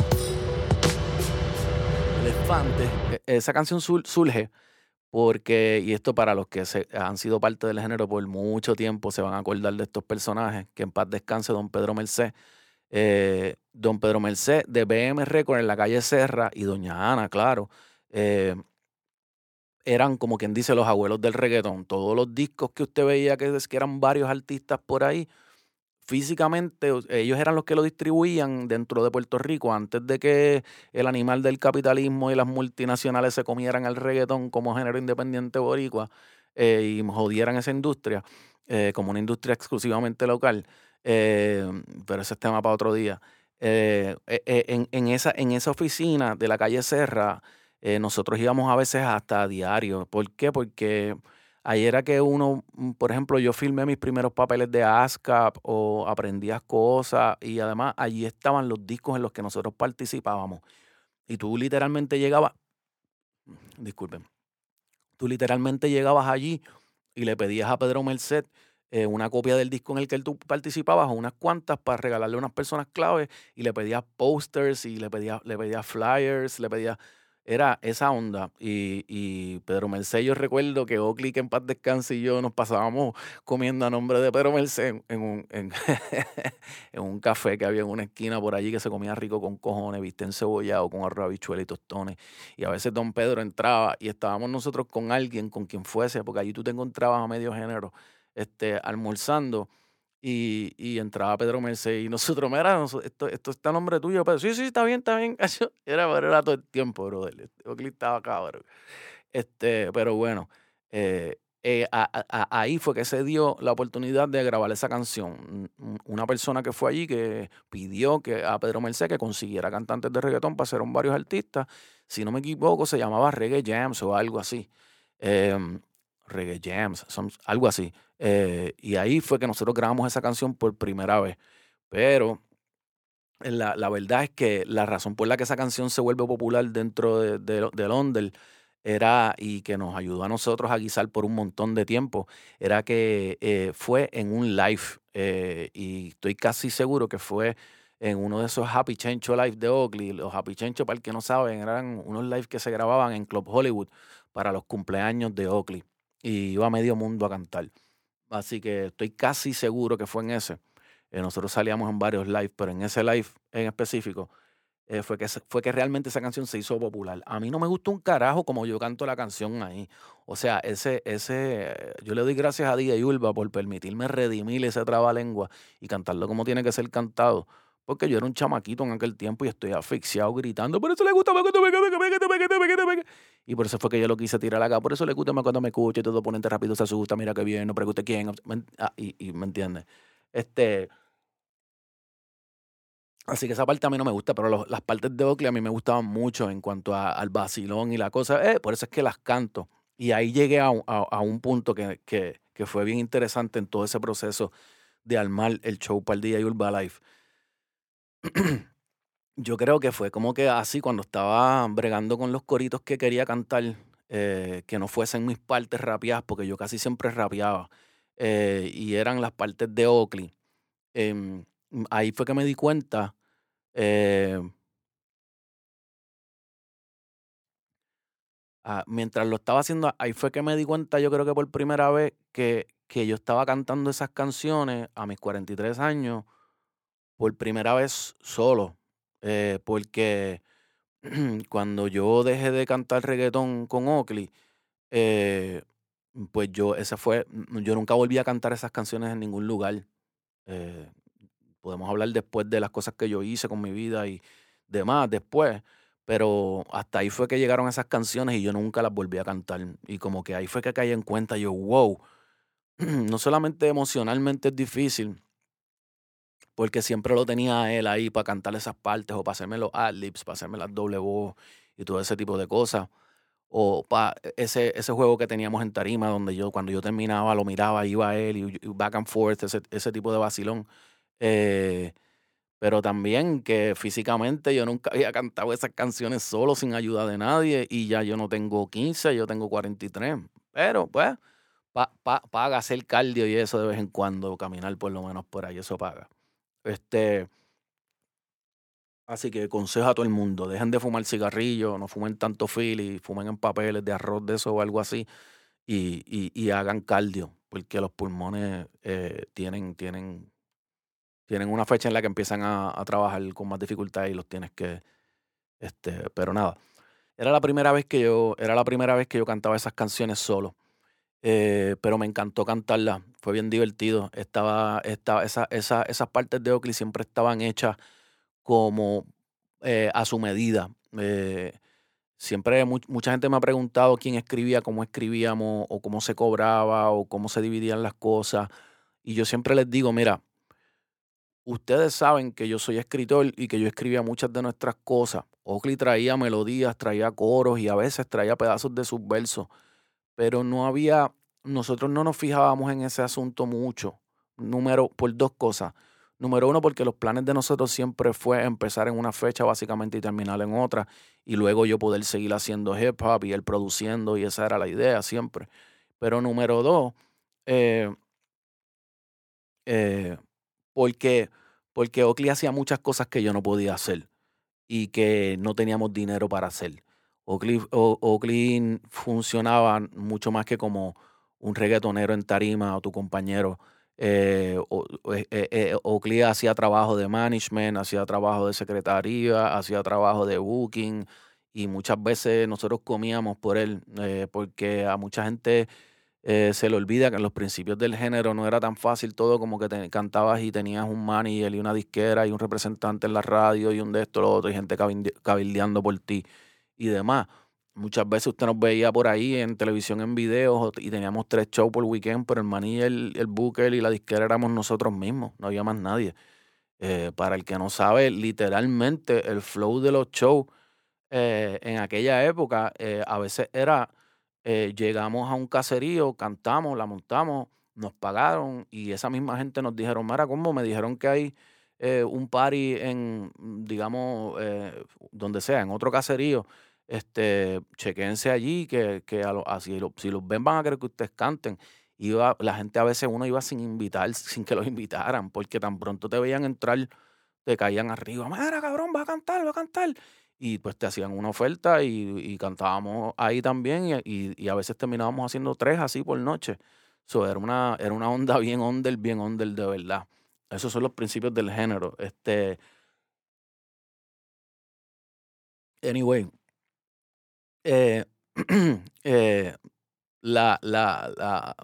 Elefante. E- Esa canción surge porque, y esto para los que se, han sido parte del género por mucho tiempo, se van a acordar de estos personajes, que en paz descanse don Pedro Merced. Eh, don Pedro Merced de BM Record en la calle Serra y doña Ana, claro, eh, eran como quien dice los abuelos del reggaetón. Todos los discos que usted veía que, que eran varios artistas por ahí, físicamente ellos eran los que lo distribuían dentro de Puerto Rico antes de que el animal del capitalismo y las multinacionales se comieran el reggaetón como género independiente boricua eh, y jodieran esa industria eh, como una industria exclusivamente local. Eh, pero ese es tema para otro día. eh, en, en esa, en esa oficina de la calle Serra, eh, nosotros íbamos a veces hasta a diario. ¿Por qué? Porque ahí era que uno, mm, por ejemplo, yo filmé mis primeros papeles de ASCAP o aprendías cosas y además allí estaban los discos en los que nosotros participábamos. Y tú literalmente llegabas, disculpen, tú literalmente llegabas allí y le pedías a Pedro Merced eh, una copia del disco en el que tú participabas o unas cuantas para regalarle a unas personas claves y le pedías posters y le pedías, le pedías flyers, le pedías era esa onda. Y, y Pedro Merced, yo recuerdo que Oakley, que en paz descanse, y yo nos pasábamos comiendo a nombre de Pedro Merced en, un, en, un café que había en una esquina por allí que se comía rico con cojones, viste, encebollado, con arroz, habichuela y tostones. Y a veces don Pedro entraba y estábamos nosotros con alguien, con quien fuese, porque allí tú te encontrabas a medio género, este, almorzando y, entraba Pedro Merced y nosotros, mira, esto, esto está a nombre tuyo, pero sí, sí, está bien, está bien. Era, era todo el tiempo, brother. Oakley estaba cabrón. Este, pero bueno, eh, eh, ahí fue que se dio la oportunidad de grabar esa canción. Una persona que fue allí que pidió que a Pedro Merced que consiguiera cantantes de reggaetón para un varios artistas. Si no me equivoco, se llamaba Reggae Jams o algo así. Eh, Reggae Jams, algo así. Eh, y ahí fue que nosotros grabamos esa canción por primera vez. Pero la, la, verdad es que la razón por la que esa canción se vuelve popular dentro de, de, era, y que nos ayudó a nosotros a guisar por un montón de tiempo, era que eh, fue en un live. Eh, y estoy casi seguro que fue en uno de esos Happy Chencho Live de Oakley. Los Happy Chencho, para el que no saben, eran unos lives que se grababan en Club Hollywood para los cumpleaños de Oakley y iba a medio mundo a cantar. Así que estoy casi seguro que fue en ese. Eh, nosotros salíamos en varios lives, pero en ese live en específico eh, fue, que, fue que realmente esa canción se hizo popular. A mí no me gusta un carajo como yo canto la canción ahí. O sea, ese, ese, yo le doy gracias a y Ulva por permitirme redimir ese trabalengua y cantarlo como tiene que ser cantado. Porque yo era un chamaquito en aquel tiempo y estoy asfixiado gritando, por eso le gusta y por eso fue que yo lo quise tirar acá. Por eso le gusta cuando me escucha y todo ponente rápido se asusta, mira qué bien, no pregunte quién. Ah, y, me entiende. Este. Así que esa parte a mí no me gusta, pero las partes de Oakley a mí me gustaban mucho en cuanto a, al vacilón y la cosa. Eh, por eso es que las canto. Y ahí llegué a, un punto que, que, que, fue bien interesante en todo ese proceso de armar el show para el día y Urba Life. yo creo que fue como que así cuando estaba bregando con los coritos que quería cantar, eh, que no fuesen mis partes rapeadas, porque yo casi siempre rapeaba, eh, y eran las partes de Oakley. Eh, ahí fue que me di cuenta. Eh, ah, mientras lo estaba haciendo, ahí fue que me di cuenta, yo creo que por primera vez, que, que yo estaba cantando esas canciones a mis 43 años, por primera vez solo eh, porque cuando yo dejé de cantar reggaetón con Oakley, eh, pues yo, esa fue, yo nunca volví a cantar esas canciones en ningún lugar. Eh, podemos hablar después de las cosas que yo hice con mi vida y demás después, pero hasta ahí fue que llegaron esas canciones y yo nunca las volví a cantar. Y como que ahí fue que caí en cuenta, yo, wow, no solamente emocionalmente es difícil, porque siempre lo tenía él ahí para cantar esas partes o para hacerme los ad-libs, para hacerme las doble voz y todo ese tipo de cosas. O para ese, ese juego que teníamos en Tarima, donde yo cuando yo terminaba lo miraba, iba a él y, back and forth, ese, ese tipo de vacilón. Eh, pero también que físicamente yo nunca había cantado esas canciones solo, sin ayuda de nadie, y ya yo no tengo 15, yo tengo 43. Pero pues, pa, pa, paga hacer cardio y eso de vez en cuando, caminar por lo menos por ahí, eso paga. Este, así que consejo a todo el mundo, dejen de fumar cigarrillos, no fumen tanto fili, fumen en papeles de arroz de eso o algo así y, y, hagan cardio, porque los pulmones eh, tienen, tienen, tienen una fecha en la que empiezan a, a, trabajar con más dificultad y los tienes que, este, pero nada. Era la primera vez que yo, era la primera vez que yo cantaba esas canciones solo. Eh, pero me encantó cantarla, fue bien divertido. Estaba, estaba esa, esa, esas partes de Oakley siempre estaban hechas como eh, a su medida. Eh, siempre mu mucha gente me ha preguntado quién escribía, cómo escribíamos, o cómo se cobraba, o cómo se dividían las cosas. Y yo siempre les digo, mira, ustedes saben que yo soy escritor y que yo escribía muchas de nuestras cosas. Oakley traía melodías, traía coros y a veces traía pedazos de sus versos, pero no había, nosotros no nos fijábamos en ese asunto mucho. Número, por dos cosas. Número uno, porque los planes de nosotros siempre fue empezar en una fecha básicamente y terminar en otra, y luego yo poder seguir haciendo hip hop y él produciendo, y esa era la idea siempre. Pero número dos, eh, eh, porque, porque Oakley hacía muchas cosas que yo no podía hacer y que no teníamos dinero para hacer. Oakley, Oakley funcionaba mucho más que como un reggaetonero en tarima o tu compañero. Eh, o- o- eh, eh, eh, Oakley hacía trabajo de management, hacía trabajo de secretaría, hacía trabajo de booking y muchas veces nosotros comíamos por él porque a mucha gente se le olvida que en los principios del género no era tan fácil todo como que te cantabas y tenías un manager y una disquera y un representante en la radio y un de esto, lo otro, y gente cabilde- cabildeando por ti y demás. Muchas veces usted nos veía por ahí en televisión, en videos, y teníamos tres shows por weekend, pero el manager, el, el booker y la disquera éramos nosotros mismos, no había más nadie. Eh, para el que no sabe, literalmente el flow de los shows eh, en aquella época eh, a veces era, llegamos a un caserío, cantamos, la montamos, nos pagaron y esa misma gente nos dijeron, Mara, ¿cómo? Me dijeron que hay eh, un party en, mm, digamos, eh, donde sea, en otro caserío. Este, chequense allí, que, que a así lo- si los ven van a querer que ustedes canten. Iba, la gente a veces uno iba sin invitar, sin que los invitaran, porque tan pronto te veían entrar, te caían arriba, Mira, cabrón, va a cantar, va a cantar y pues te hacían una oferta y, cantábamos ahí también y a veces terminábamos haciendo tres así por noche. So, era una, era una onda bien under, bien under de verdad. Esos son los principios del género. Este, anyway, eh, eh, la, la, la,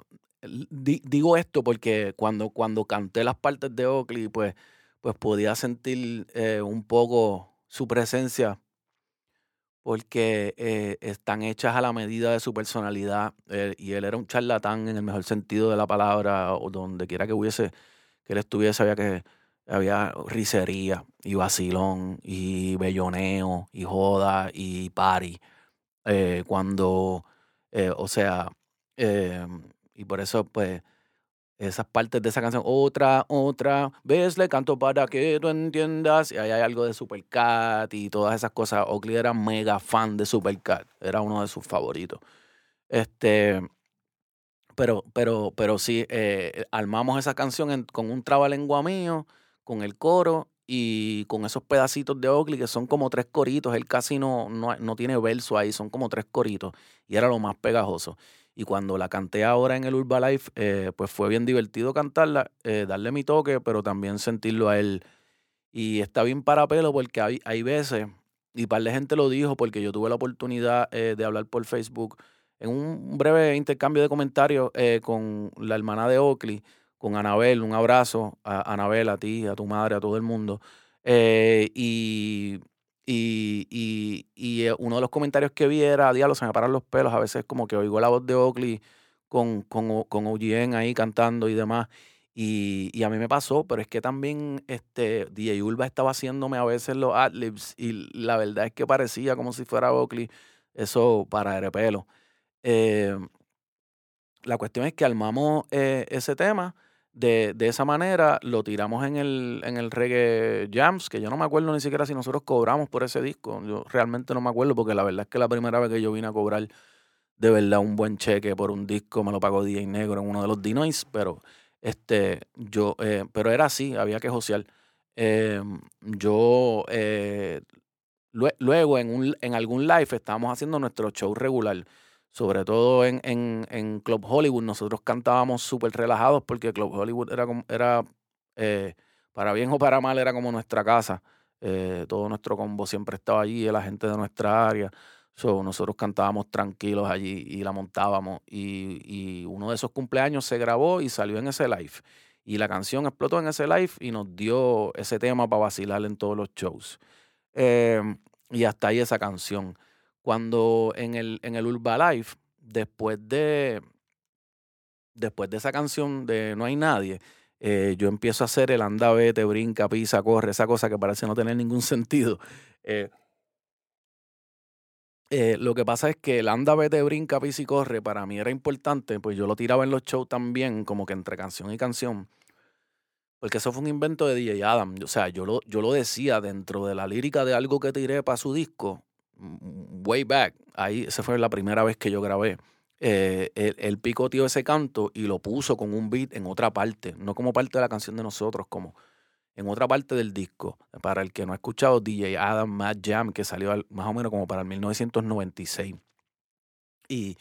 digo esto porque cuando, cuando canté las partes de Oakley, pues, pues podía sentir eh, un poco su presencia porque están hechas a la medida de su personalidad y él era un charlatán en el mejor sentido de la palabra o donde quiera que hubiese que él estuviese había que había risería y vacilón y belloneo y joda y party eh, cuando eh, o sea eh, y por eso pues esas partes de esa canción, otra, otra vez le canto para que tú entiendas. Y ahí hay algo de Supercat y todas esas cosas. Oakley era mega fan de Supercat, era uno de sus favoritos. Este, pero, pero, pero sí, eh, armamos esa canción con un trabalengua mío, con el coro y con esos pedacitos de Oakley que son como tres coritos. Él casi no, no, no tiene verso ahí, son como tres coritos. Y era lo más pegajoso. Y cuando la canté ahora en el Urba Life, eh, pues fue bien divertido cantarla, eh, darle mi toque, pero también sentirlo a él. Y está bien para pelo porque hay, hay veces, y par de gente lo dijo, porque yo tuve la oportunidad eh, de hablar por Facebook en un breve intercambio de comentarios eh, con la hermana de Oakley, con Anabel, un abrazo a Anabel, a ti, a tu madre, a todo el mundo. Eh, y, y, y, y, eh, uno de los comentarios que vi era, diablo, se me paran los pelos, a veces como que oigo la voz de Oakley con, con, con OGN ahí cantando y demás. Y, y a mí me pasó, pero es que también este, DJ Urba estaba haciéndome a veces los adlibs y la verdad es que parecía como si fuera Oakley, eso para pelo. Eh, la cuestión es que armamos eh, ese tema de, de esa manera, lo tiramos en el, en el reggae jams, que yo no me acuerdo ni siquiera si nosotros cobramos por ese disco. Yo realmente no me acuerdo porque la verdad es que la primera vez que yo vine a cobrar de verdad un buen cheque por un disco me lo pagó DJ Negro en uno de los D-Noise, pero este, yo, eh, pero era así, había que josear. Eh, yo eh, lue- luego en, un, en algún live estábamos haciendo nuestro show regular. Sobre todo en, en, en Club Hollywood, nosotros cantábamos súper relajados porque Club Hollywood era, era eh, para bien o para mal, era como nuestra casa. Eh, todo nuestro combo siempre estaba allí, la gente de nuestra área. So, nosotros cantábamos tranquilos allí y la montábamos. Y, y uno de esos cumpleaños se grabó y salió en ese live. Y la canción explotó en ese live y nos dio ese tema para vacilar en todos los shows. Eh, y hasta ahí esa canción. Cuando en el, en el Urba Live, después de, después de esa canción de No hay nadie, eh, yo empiezo a hacer el anda, vete, brinca, pisa, corre, esa cosa que parece no tener ningún sentido. Eh, eh, lo que pasa es que el anda, vete, brinca, pisa y corre para mí era importante, pues yo lo tiraba en los shows también, como que entre canción y canción. Porque eso fue un invento de DJ Adam. O sea, yo lo, yo lo decía dentro de la lírica de algo que tiré para su disco, way back. Ahí, esa fue la primera vez que yo grabé. Eh, él, él picoteó ese canto y lo puso con un beat en otra parte, no como parte de la canción de nosotros, como en otra parte del disco. Para el que no ha escuchado, DJ Adam Mad Jam, que salió al- más o menos como para el 1996. Y,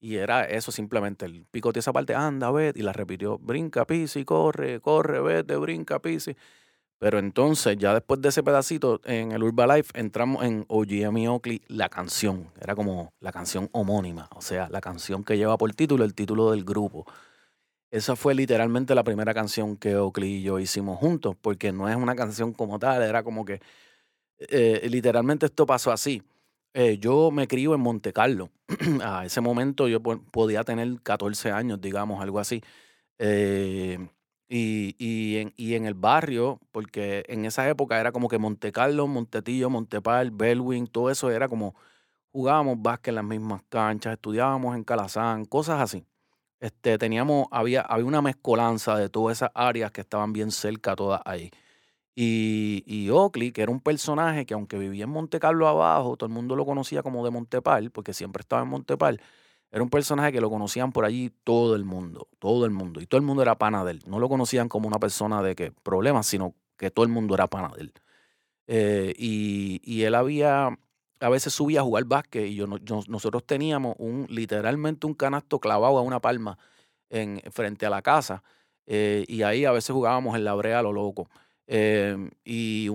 y era eso simplemente, el picoteó esa parte, anda, vete, y la repitió, brinca, pisi, corre, corre, vete, brinca, pisi. Pero entonces, ya después de ese pedacito, en el Urbalife, entramos en OGM Oakley, la canción. Era como la canción homónima, o sea, la canción que lleva por título el título del grupo. Esa fue literalmente la primera canción que Oakley y yo hicimos juntos, porque no es una canción como tal, era como que eh, literalmente esto pasó así. Eh, yo me crío en Monte Carlo. A ese momento yo po- podía tener 14 años, digamos, algo así. Eh, y, y en, y en el barrio, porque en esa época era como que Monte Carlo, Montetillo, Montepal, Bellwin, todo eso era como jugábamos básquet en las mismas canchas, estudiábamos en Calazán, cosas así. Este, teníamos, había, había una mezcolanza de todas esas áreas que estaban bien cerca todas ahí. Y, y Oakley, que era un personaje que aunque vivía en Monte Carlo abajo, todo el mundo lo conocía como de Montepal, porque siempre estaba en Montepal, era un personaje que lo conocían por allí todo el mundo, todo el mundo. Y todo el mundo era pana de él. No lo conocían como una persona de que problemas, sino que todo el mundo era pana de él. Eh, y, y él había, a veces subía a jugar básquet y yo, no- yo- nosotros teníamos un, literalmente un canasto clavado a una palma en, frente a la casa. eh, y ahí a veces jugábamos en la brea a lo loco. Eh, y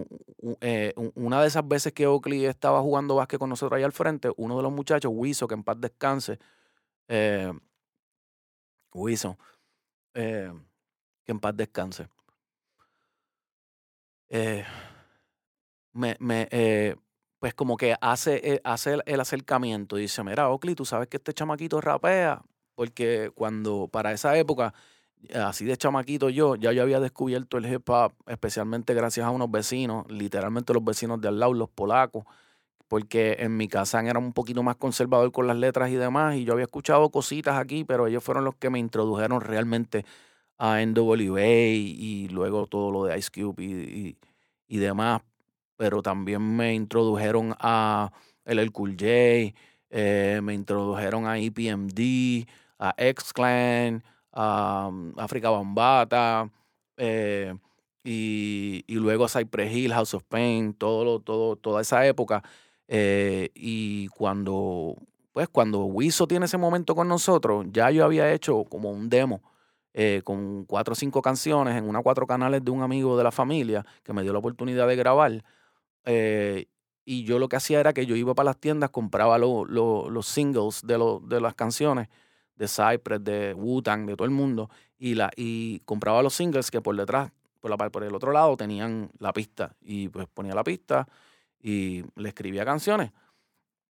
eh, una de esas veces que Oakley estaba jugando básquet con nosotros ahí al frente, uno de los muchachos, Wiso, que en paz descanse, eh, Wiso, eh, que en paz descanse, eh, me, me, eh, pues como que hace, eh, hace el, el acercamiento, dice, mira, Oakley, tú sabes que este chamaquito rapea, porque cuando, para esa época, eh, así de chamaquito yo, ya yo había descubierto el hip hop, especialmente gracias a unos vecinos, literalmente los vecinos de al lado, los polacos, porque en mi casa era un poquito más conservador con las letras y demás, y yo había escuchado cositas aquí, pero ellos fueron los que me introdujeron realmente a NWA y, y luego todo lo de Ice Cube y, y, demás, pero también me introdujeron a LL Cool J, eh, me introdujeron a EPMD, a X-Clan, a um, África Bambata, eh, y, y luego a Cypress Hill, House of Pain, todo, todo, toda esa época. Eh, y cuando, pues cuando Wiso tiene ese momento con nosotros, ya yo había hecho como un demo eh, con cuatro o cinco canciones en una cuatro canales de un amigo de la familia que me dio la oportunidad de grabar. eh, y yo lo que hacía era que yo iba para las tiendas, compraba lo- lo- los singles de, lo- de las canciones de Cypress, de Wu-Tang, de todo el mundo, y, la, y compraba los singles que por detrás, por, la, por el otro lado, tenían la pista. Y pues ponía la pista y le escribía canciones.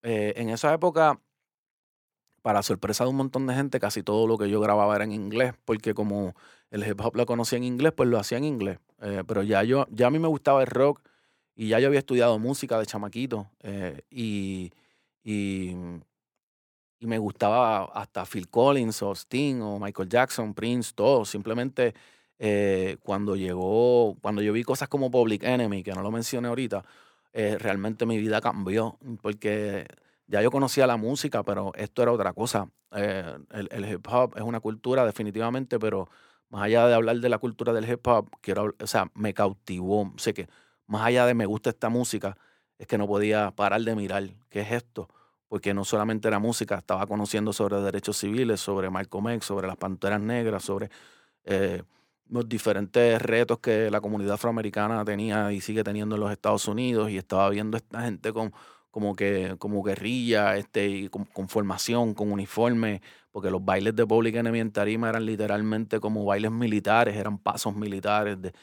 Eh, en esa época, para sorpresa de un montón de gente, casi todo lo que yo grababa era en inglés, porque como el hip hop lo conocía en inglés, pues lo hacía en inglés. Eh, pero ya yo, ya a mí me gustaba el rock y ya yo había estudiado música de chamaquito eh, y, y, y me gustaba hasta Phil Collins o Sting o Michael Jackson, Prince, todo. Simplemente eh, cuando llegó, cuando yo vi cosas como Public Enemy, que no lo mencioné ahorita, eh, realmente mi vida cambió porque ya yo conocía la música, pero esto era otra cosa. Eh, el, el hip hop es una cultura definitivamente, pero más allá de hablar de la cultura del hip hop, quiero, o sea, me cautivó. Sé que más allá de me gusta esta música, es que no podía parar de mirar qué es esto, porque no solamente era música, estaba conociendo sobre derechos civiles, sobre Malcolm X, sobre las Panteras Negras, sobre eh, los diferentes retos que la comunidad afroamericana tenía y sigue teniendo en los Estados Unidos, y estaba viendo esta gente con como que como guerrilla, este, y con, formación, con uniforme, porque los bailes de Public Enemy en Tarima eran literalmente como bailes militares, eran pasos militares de,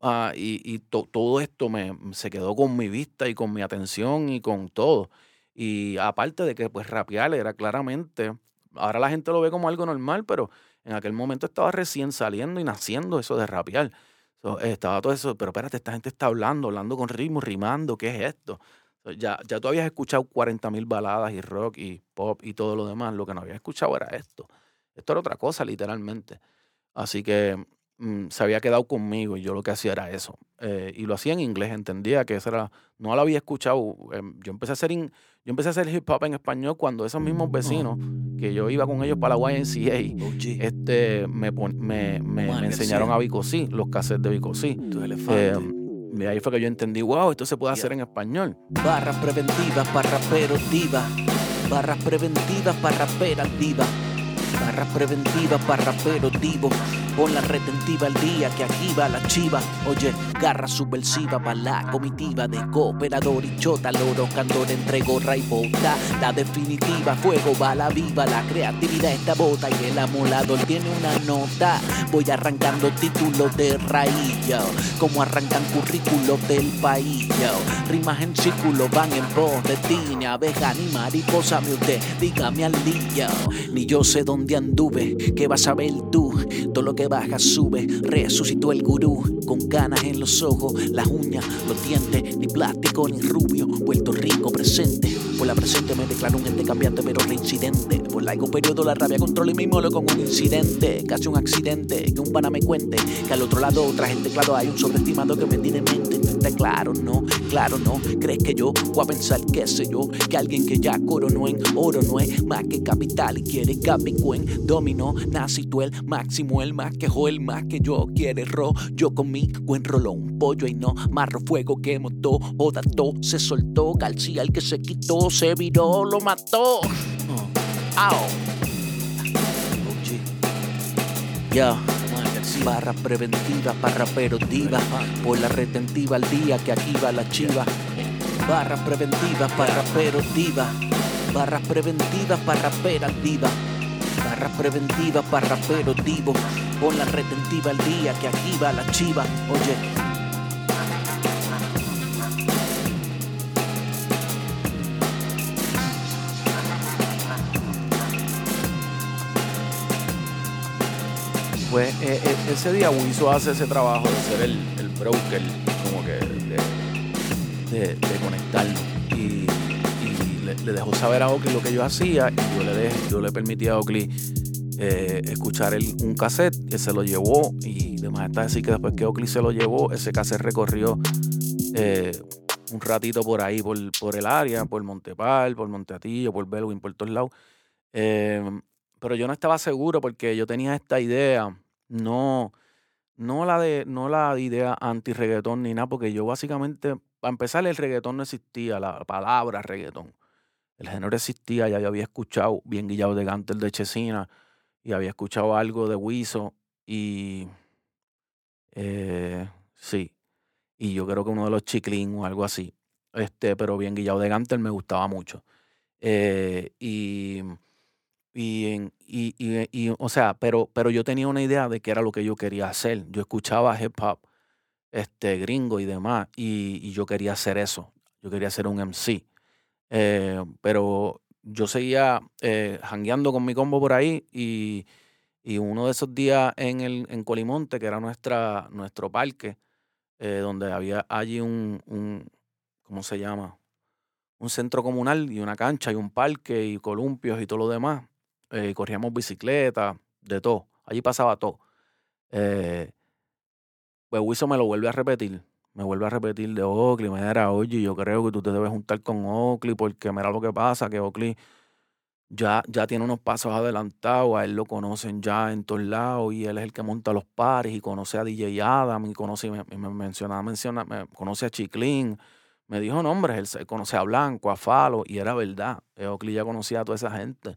Ah, y y to- todo esto me, se quedó con mi vista y con mi atención y con todo. Y aparte de que pues rapear era claramente, ahora la gente lo ve como algo normal, pero En aquel momento estaba recién saliendo y naciendo eso de rapear. Estaba todo eso, pero espérate, esta gente está hablando, hablando con ritmo, rimando, ¿qué es esto? So, ya, ya tú habías escuchado 40 mil baladas y rock y pop y todo lo demás. Lo que no habías escuchado era esto. Esto era otra cosa, literalmente. Así que mm, se había quedado conmigo y yo lo que hacía era eso. Eh, y lo hacía en inglés, entendía que eso era, no lo había escuchado. em, yo empecé a hacer in- yo empecé a hacer hip hop en español cuando esos mismos vecinos, que yo iba con ellos para la YNCA, OG, este, me, me, me, me enseñaron a Vicosí, los cassettes de Vicosí. tu elefante. Eh, y ahí fue que yo entendí, wow, esto se puede hacer en español. Barras preventivas para raperos diva. Barras preventivas para raperas diva. Barras preventivas para raperos divo. Pon la retentiva al día que aquí va la chiva. Oye, garra subversiva para la comitiva de cooperador y chota. Loro, candor entre gorra y bota. La definitiva, fuego, bala viva. La creatividad está bota y el amolador tiene una nota. Voy arrancando títulos de raíz. Como arrancan currículos del país. Rimas en círculo van en pos de ti, ni abeja ni mariposa, mi usted, dígame al día. Ni yo sé dónde anduve, ¿qué vas a ver tú? Todo lo que baja sube, resucitó el gurú, con ganas en los ojos, las uñas, los dientes, ni plástico ni rubio, Puerto Rico presente. Por la presente me declaro un ente cambiante pero reincidente. Por largo periodo la rabia controla y me molo con un incidente, casi un accidente, que un pana me cuente que al otro lado tras el teclado hay un sobreestimado que me tiene en mente. Está claro, no, claro, no. ¿Crees que yo voy a pensar, qué sé yo, que alguien que ya coronó en oro no es más que capital y quiere capicuen? Dominó, nací tú el máximo, el más que Joel, más que yo quiere ro. Yo con mi buen rollo, un pollo y no marro fuego que motó, o dató, se soltó, García el que se quitó, se viró, lo mató. Oh. Barra preventiva para raperos diva, por la retentiva al día que aquí va la chiva. Barras preventivas para raperos diva, barras preventivas para raperas diva. Barras preventivas para raperos divo, pon la retentiva al día que aquí va la chiva. Oye, Pues ese día Wiso hace ese trabajo de ser el, el broker, como que de, de, de. Y, le, dejó saber a Oakley lo que yo hacía y yo le, yo le permití a Oakley eh, escuchar el- un cassette él se lo llevó. Y demás está decir que después que Oakley se lo llevó, ese cassette recorrió un ratito por ahí, por, por el área, por Montepal, por Monteatillo, por Belwin, por todos lados. Pero yo no estaba seguro porque yo tenía esta idea, no, no la de, no la idea anti-reggaetón ni nada, porque yo básicamente, para empezar, el reggaetón no existía, la palabra reggaetón. El género existía, ya yo había escuchado bien Guillado de Gantel de Chesina y había escuchado algo de Wiso y eh, sí, y yo creo que uno de los chiclín o algo así. Este, pero bien Guillado de Gantel me gustaba mucho. Eh, y y, y, y- o sea, pero, pero yo tenía una idea de qué era lo que yo quería hacer. Yo escuchaba hip hop este, gringo y demás, y, y yo quería hacer eso. Yo quería ser un MC. Eh, pero yo seguía eh, jangueando con mi combo por ahí y, y uno de esos días en, el, en Colimonte, que era nuestra, nuestro parque, eh, donde había allí un, un, ¿cómo se llama? Un centro comunal y una cancha y un parque y columpios y todo lo demás. Eh, corríamos bicicleta, de todo. Allí pasaba todo. Eh, pues Wiso me lo vuelve a repetir. Me vuelve a repetir de Oakley. Me era, oye, yo creo que tú te debes juntar con Oakley porque mira lo que pasa, que Oakley ya, ya tiene unos pasos adelantados. A él lo conocen ya en todos lados y él es el que monta los pares y conoce a DJ Adam y conoce, me, me menciona, menciona, me conoce a Chiclín. Me dijo nombres, él se- conoce a Blanco, a Falo, y era verdad. Eh, Oakley ya conocía a toda esa gente.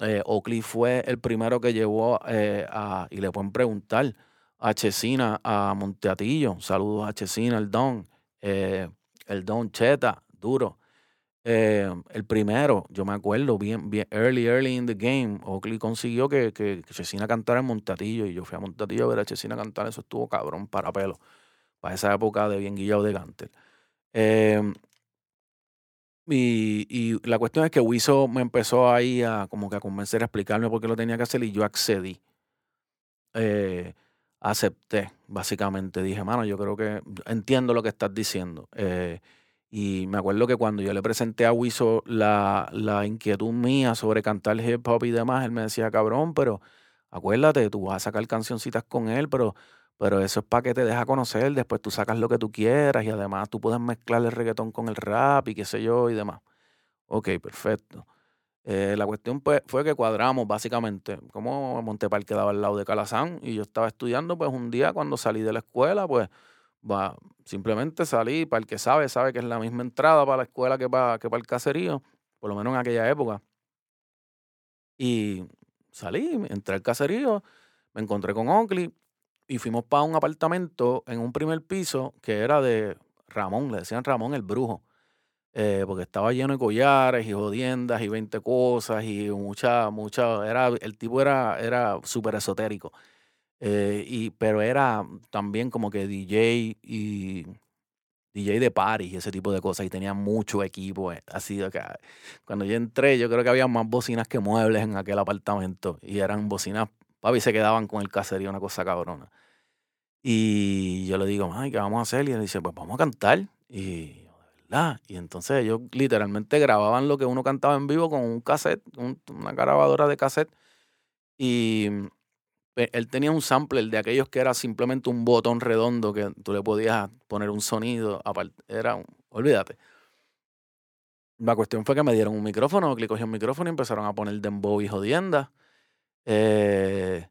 Eh, Oakley fue el primero que llevó eh, a, y le pueden preguntar, a Chesina, a Monteatillo. Saludos a Chesina, el Don. eh, el Don Cheta, duro. Eh, el primero, yo me acuerdo, bien, bien, early, early in the game, Oakley consiguió que, que, que Chesina cantara en Monteatillo y yo fui a Monteatillo a ver a Chesina cantar, eso estuvo cabrón para pelo, para esa época de bien guillado de Gantel. Y, y la cuestión es que Wiso me empezó ahí a como que a convencer, a explicarme por qué lo tenía que hacer y yo accedí. eh, acepté, básicamente. Dije, mano, yo creo que entiendo lo que estás diciendo. Eh, y me acuerdo que cuando yo le presenté a Wiso la, la inquietud mía sobre cantar hip hop y demás, él me decía, cabrón, pero acuérdate, tú vas a sacar cancioncitas con él, pero, pero eso es para que te deja conocer, después tú sacas lo que tú quieras y además tú puedes mezclar el reggaetón con el rap y qué sé yo y demás. Ok, perfecto. Eh, la cuestión pues, fue que cuadramos básicamente, como Montepal quedaba al lado de Calazán y yo estaba estudiando, pues un día cuando salí de la escuela, pues va, simplemente salí, para el que sabe, sabe que es la misma entrada para la escuela que para, que para el caserío, por lo menos en aquella época. Y salí, entré al caserío, me encontré con Oakley y fuimos para un apartamento en un primer piso que era de Ramón, le decían Ramón el brujo. Eh, porque estaba lleno de collares y jodiendas y 20 cosas y mucha, mucha, era, el tipo era, era súper esotérico. Eh, y, pero era también como que DJ y DJ de party y ese tipo de cosas y tenía mucho equipo. eh, Así que cuando yo entré, yo creo que había más bocinas que muebles en aquel apartamento y eran bocinas, papi, se quedaban con el caserío, una cosa cabrona. Y yo le digo, ay, ¿qué vamos a hacer? Y él dice, pues vamos a cantar. Y yo. Y entonces ellos literalmente grababan lo que uno cantaba en vivo con un cassette, un- una grabadora de cassette. Y él tenía un sampler de aquellos que era simplemente un botón redondo que tú le podías poner un sonido. Era un, olvídate. La cuestión fue que me dieron un micrófono, que cogió un micrófono y empezaron a poner dembow y jodienda. Eh,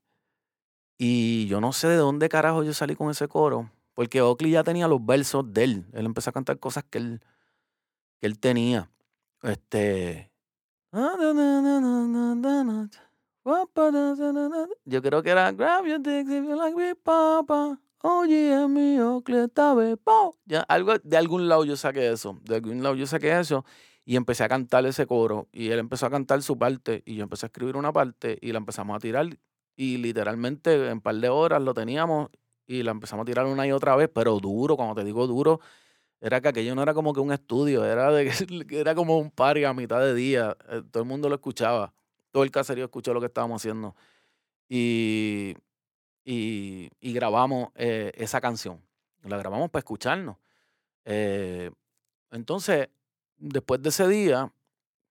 y yo no sé de dónde carajo yo salí con ese coro, porque Oakley ya tenía los versos de él. Él empezó a cantar cosas que él, que él tenía. Este. Yo creo que era Grab your dicks if you like me, papa. Oye, mi Oakley está be- po". Ya, algo, de algún lado yo saqué eso. De algún lado yo saqué eso y empecé a cantar ese coro. Y él empezó a cantar su parte y yo empecé a escribir una parte y la empezamos a tirar. Y literalmente en un par de horas lo teníamos y la empezamos a tirar una y otra vez, pero duro, cuando te digo duro, era que aquello no era como que un estudio, era, de, era como un party a mitad de día. eh, Todo el mundo lo escuchaba. Todo el caserío escuchó lo que estábamos haciendo. Y, y, y grabamos eh, esa canción. La grabamos para escucharnos. Eh, entonces, después de ese día,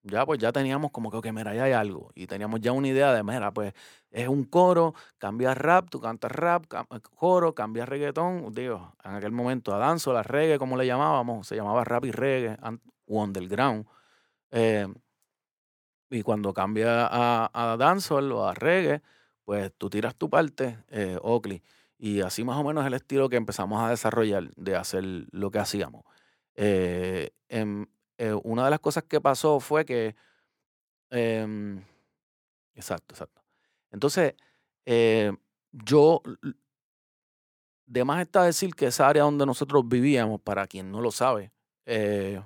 ya pues ya teníamos como que, mira, ya hay algo. Y teníamos ya una idea de, mira, pues es un coro, cambia rap, tú cantas rap, eh, coro, cambia reggaetón. Digo, en aquel momento a danzo, la reggae, como le llamábamos, se llamaba rap y reggae, o underground. Eh, y cuando cambia a, a o a reggae, pues tú tiras tu parte, eh, Oakley. Y así más o menos el estilo que empezamos a desarrollar de hacer lo que hacíamos. Eh, em, eh, una de las cosas que pasó fue que... em, exacto, exacto. Entonces, eh, yo... De más está decir que esa área donde nosotros vivíamos, para quien no lo sabe, eh,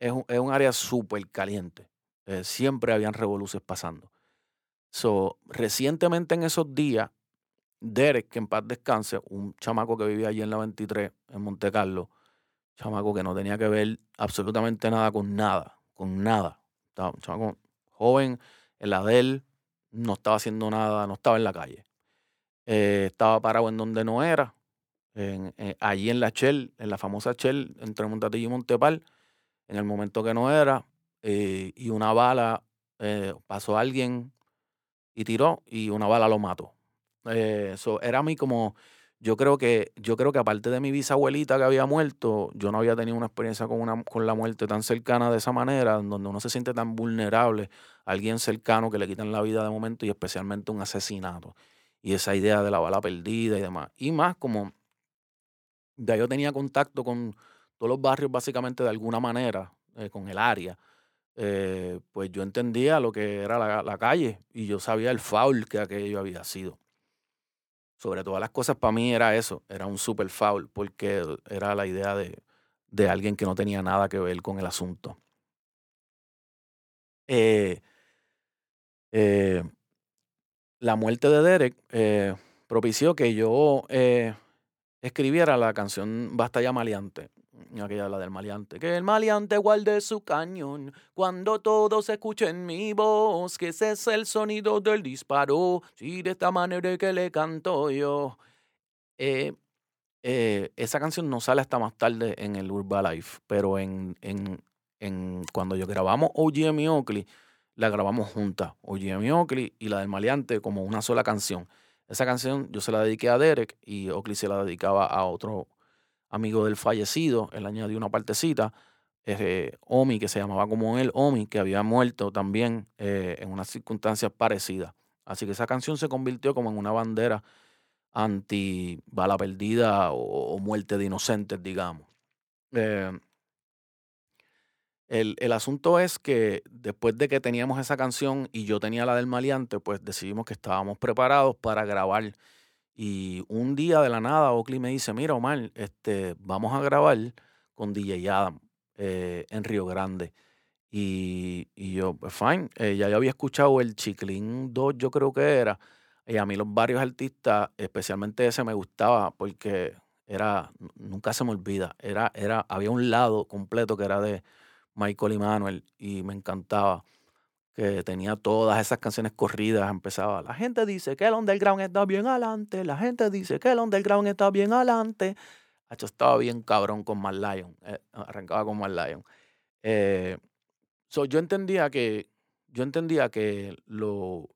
es, un, es un área súper caliente. Siempre habían revoluciones pasando. So, recientemente en esos días, Derek, que en paz descanse, un chamaco que vivía allí en la 23, en Monte Carlo, chamaco que no tenía que ver absolutamente nada con nada, con nada. Estaba chamaco joven, en la de él, no estaba haciendo nada, no estaba en la calle. Eh, estaba parado en donde no era, en- allí en la Shell, en la famosa Shell, entre Montatillo y Montepal, en el momento que no era, eh, y una bala, eh, pasó alguien y tiró, y una bala lo mató. Eh, so, era a mí como, yo creo que, yo creo que aparte de mi bisabuelita que había muerto, yo no había tenido una experiencia con, una, con la muerte tan cercana de esa manera, donde uno se siente tan vulnerable a alguien cercano que le quitan la vida de momento y especialmente un asesinato. Y esa idea de la bala perdida y demás. Y más como ya yo tenía contacto con todos los barrios básicamente de alguna manera, eh, con el área, eh, pues yo entendía lo que era la, la calle y yo sabía el foul que aquello había sido. Sobre todas las cosas, para mí era eso, era un super foul, porque era la idea de, de alguien que no tenía nada que ver con el asunto. Eh, eh, la muerte de Derek eh, propició que yo escribiera la canción Basta ya maleante. Aquella la del maleante. Que el maleante guarde su cañón cuando todos escuchen mi voz, que ese es el sonido del disparo, si de esta manera que le canto yo. Eh, eh, esa canción no sale hasta más tarde en el Life, pero en, en, en cuando yo grabamos OGM y Oakley, la grabamos juntas, OGM y Oakley y la del maleante como una sola canción. Esa canción yo se la dediqué a Derek y Oakley se la dedicaba a otro amigo del fallecido. Él añadió una partecita. Eh, Omi, que se llamaba como él, Omi, que había muerto también eh, en unas circunstancias parecidas. Así que esa canción se convirtió como en una bandera anti bala perdida o, muerte de inocentes, digamos. Eh, el, el, asunto es que después de que teníamos esa canción y yo tenía la del maleante, pues decidimos que estábamos preparados para grabar. Y un día de la nada, Oakley me dice, mira Omar, este, vamos a grabar con DJ Adam eh, en Río Grande. Y, y yo, pues fine, eh, ya yo había escuchado el Chiclín 2, yo creo que era. Y a mí los varios artistas, especialmente ese, me gustaba porque era, nunca se me olvida, era, era, había un lado completo que era de Michael y Manuel y me encantaba que tenía todas esas canciones corridas, empezaba, la gente dice que el underground está bien adelante, la gente dice que el underground está bien adelante. Hacho estaba bien cabrón con Mad Lion, eh, arrancaba con Mad Lion. Eh, yo entendía que, yo entendía que lo,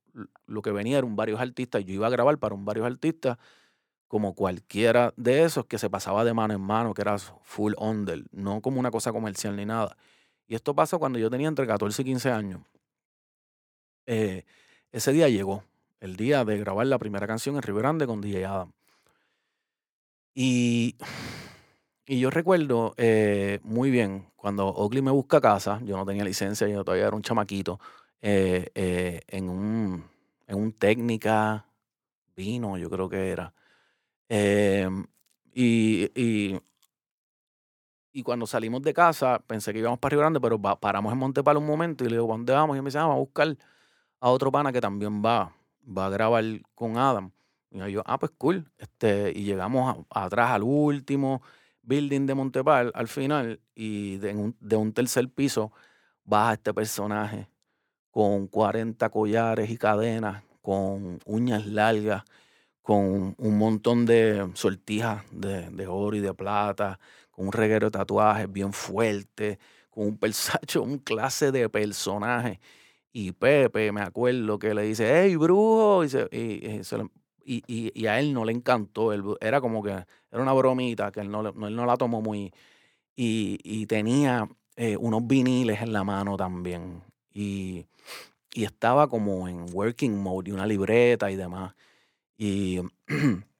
lo que venía eran varios artistas, yo iba a grabar para un varios artistas, como cualquiera de esos que se pasaba de mano en mano, que era full under, no como una cosa comercial ni nada. Y esto pasó cuando yo tenía entre 14 y 15 años. Eh, ese día llegó, el día de grabar la primera canción en Río Grande con DJ Adam. Y, y yo recuerdo eh, muy bien, cuando Oakley me busca a casa, yo no tenía licencia, yo todavía era un chamaquito, eh, en, un, en un técnica vino, yo creo que era. y, y y cuando salimos de casa, pensé que íbamos para Río Grande, pero paramos en Montepalo un momento y le digo, ¿dónde vamos? Y me dice, ah, vamos a buscar a otro pana que también va, va a grabar con Adam. Y yo, ah, pues cool. Este, y llegamos atrás al último building de Montepal, al final, y de un, de un tercer piso baja este personaje con 40 collares y cadenas, con uñas largas, con un montón de sortijas de, de oro y de plata, con un reguero de tatuajes bien fuerte, con un persacho, un clase de personaje. Y Pepe, me acuerdo que le dice, hey, brujo, y, y, a él no le encantó, era como que era una bromita, que él no, él no la tomó muy... Y, tenía eh, unos viniles en la mano también. Y, y estaba como en working mode y una libreta y demás. Y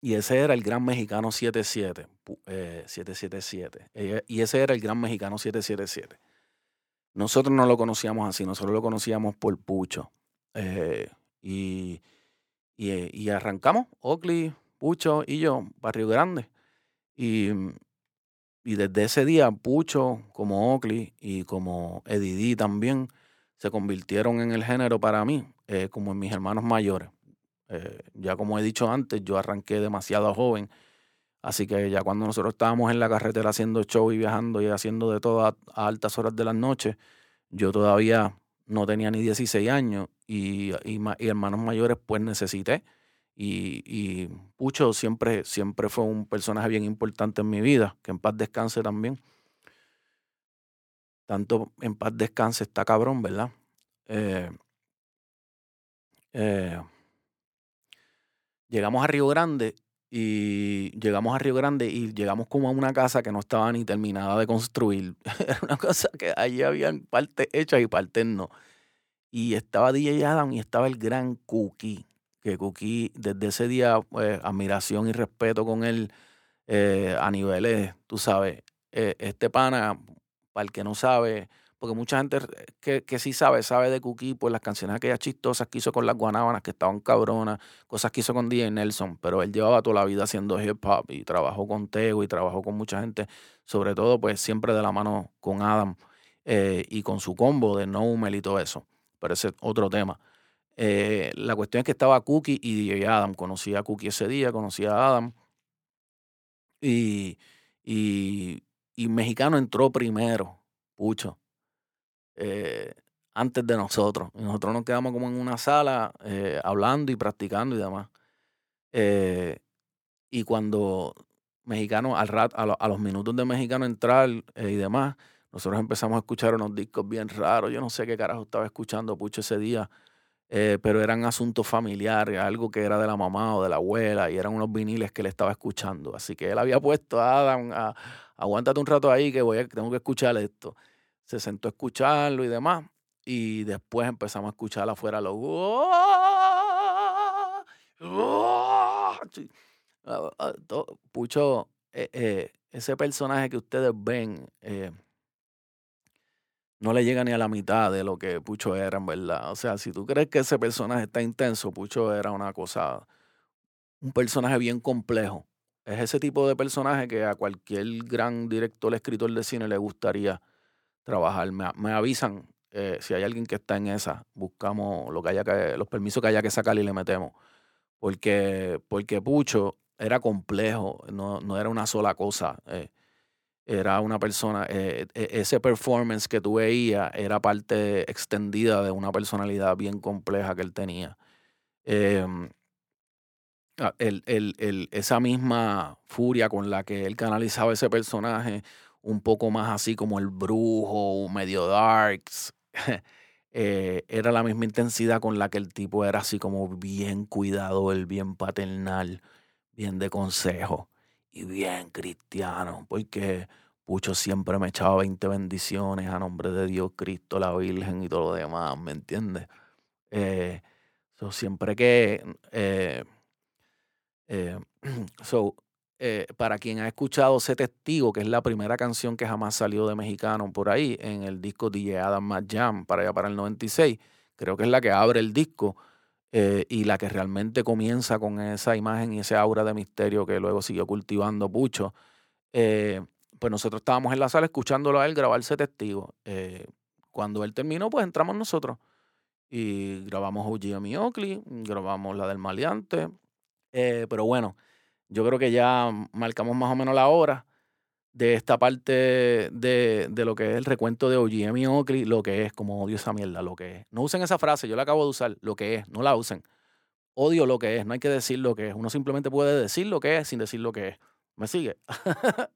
Y ese era el gran mexicano 77, 777. Eh, y ese era el gran mexicano 777. Nosotros no lo conocíamos así, nosotros lo conocíamos por Pucho. Eh, y, eh, y, arrancamos, Oakley, Pucho y yo, Barrio Grande. Y, y desde ese día, Pucho, como Oakley y como Eddie también, se convirtieron en el género para mí, como en mis hermanos mayores. Eh, ya como he dicho antes, yo arranqué demasiado joven. Así que ya cuando nosotros estábamos en la carretera haciendo show y viajando y haciendo de todo a, altas horas de la noche, yo todavía no tenía ni 16 años y, y, hermanos mayores pues necesité. Y, y, Pucho siempre, siempre fue un personaje bien importante en mi vida, que en paz descanse también. Tanto en paz descanse está cabrón, ¿verdad? eh, eh Llegamos a Río Grande y llegamos a Río Grande y llegamos como a una casa que no estaba ni terminada de construir. Era una cosa que allí habían partes hechas y partes no. Y estaba DJ Adam y estaba el gran Cookie, que Cookie desde ese día, pues, admiración y respeto con él eh, a niveles, tú sabes, eh, este pana, para el que no sabe, porque mucha gente que, que sí sabe, sabe de Cookie por las canciones aquellas chistosas que hizo con las guanábanas, que estaban cabronas, cosas que hizo con DJ Nelson, pero él llevaba toda la vida haciendo hip hop y trabajó con Tego y trabajó con mucha gente, sobre todo pues siempre de la mano con Adam eh, y con su combo de No y todo eso, pero ese es otro tema. Eh, la cuestión es que estaba Cookie y DJ Adam, conocí a Cookie ese día, conocí a Adam y Y, y Mexicano entró primero, Pucho, eh, antes de nosotros. Y nosotros nos quedamos como en una sala eh, hablando y practicando y demás. Eh, y cuando Mexicano, al rat, a, lo- a los minutos de Mexicano entrar eh, y demás, nosotros empezamos a escuchar unos discos bien raros. Yo no sé qué carajo estaba escuchando Pucho ese día, pero eran asuntos familiares, algo que era de la mamá o de la abuela, y eran unos viniles que él estaba escuchando. Así que él había puesto a Adam, aguántate un rato ahí que voy a, tengo que escuchar esto. Se sentó a escucharlo y demás, y después empezamos a escuchar afuera los... Ah, ah, Pucho, eh, eh, ese personaje que ustedes ven eh, no le llega ni a la mitad de lo que Pucho era, en verdad. O sea, si tú crees que ese personaje está intenso, Pucho era una cosa, un personaje bien complejo. Es ese tipo de personaje que a cualquier gran director, escritor de cine le gustaría trabajar. Me, me avisan eh, si hay alguien que está en esa. Buscamos lo que haya que, los permisos que haya que sacar y le metemos. Porque, porque Pucho era complejo, no, no era una sola cosa. eh, era una persona, eh, e- ese performance que tú veías era parte extendida de una personalidad bien compleja que él tenía. Em, el- el- el- esa misma furia con la que él canalizaba ese personaje, un poco más así como el brujo, medio darks, eh, era la misma intensidad con la que el tipo era así como bien cuidador, bien paternal, bien de consejo y bien cristiano, porque Pucho siempre me echaba 20 bendiciones a nombre de Dios, Cristo, la Virgen y todo lo demás, ¿me entiendes? Eh, so, siempre que... eh, so, eh, para quien ha escuchado Sé Testigo, que es la primera canción que jamás salió de mexicano por ahí, en el disco DJ Adam Mad Jam, para allá para el 96, creo que es la que abre el disco eh, y la que realmente comienza con esa imagen y ese aura de misterio que luego siguió cultivando Pucho. Eh, pues nosotros estábamos en la sala escuchándolo a él grabarse testigo. Eh, cuando él terminó, pues entramos nosotros y grabamos OG Oakley, grabamos la del Maleante. Eh, pero bueno, yo creo que ya marcamos más o menos la hora de esta parte de, de lo que es el recuento de OGM Oakley, lo que es, como odio esa mierda, lo que es. No usen esa frase, yo la acabo de usar, lo que es, no la usen. Odio lo que es, no hay que decir lo que es. Uno simplemente puede decir lo que es sin decir lo que es. ¿Me sigue?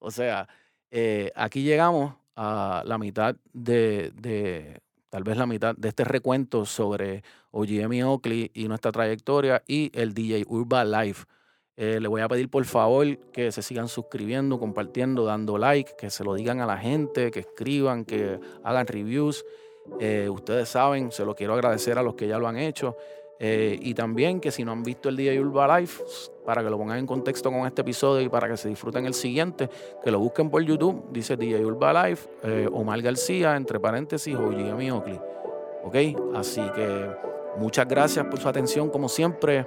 o sea, eh, aquí llegamos a la mitad de, de, tal vez la mitad de este recuento sobre OGM Oakley y nuestra trayectoria y el DJ Urba Live. Eh, le voy a pedir por favor que se sigan suscribiendo, compartiendo, dando like, que se lo digan a la gente, que escriban, que hagan reviews. Eh, ustedes saben, se lo quiero agradecer a los que ya lo han hecho. Eh, y también que si no han visto el DJ Urba Live, para que lo pongan en contexto con este episodio y para que se disfruten el siguiente, que lo busquen por YouTube, dice DJ Urba Live, eh, Omar García, entre paréntesis, OGM Oakley. ¿Ok? Así que muchas gracias por su atención como siempre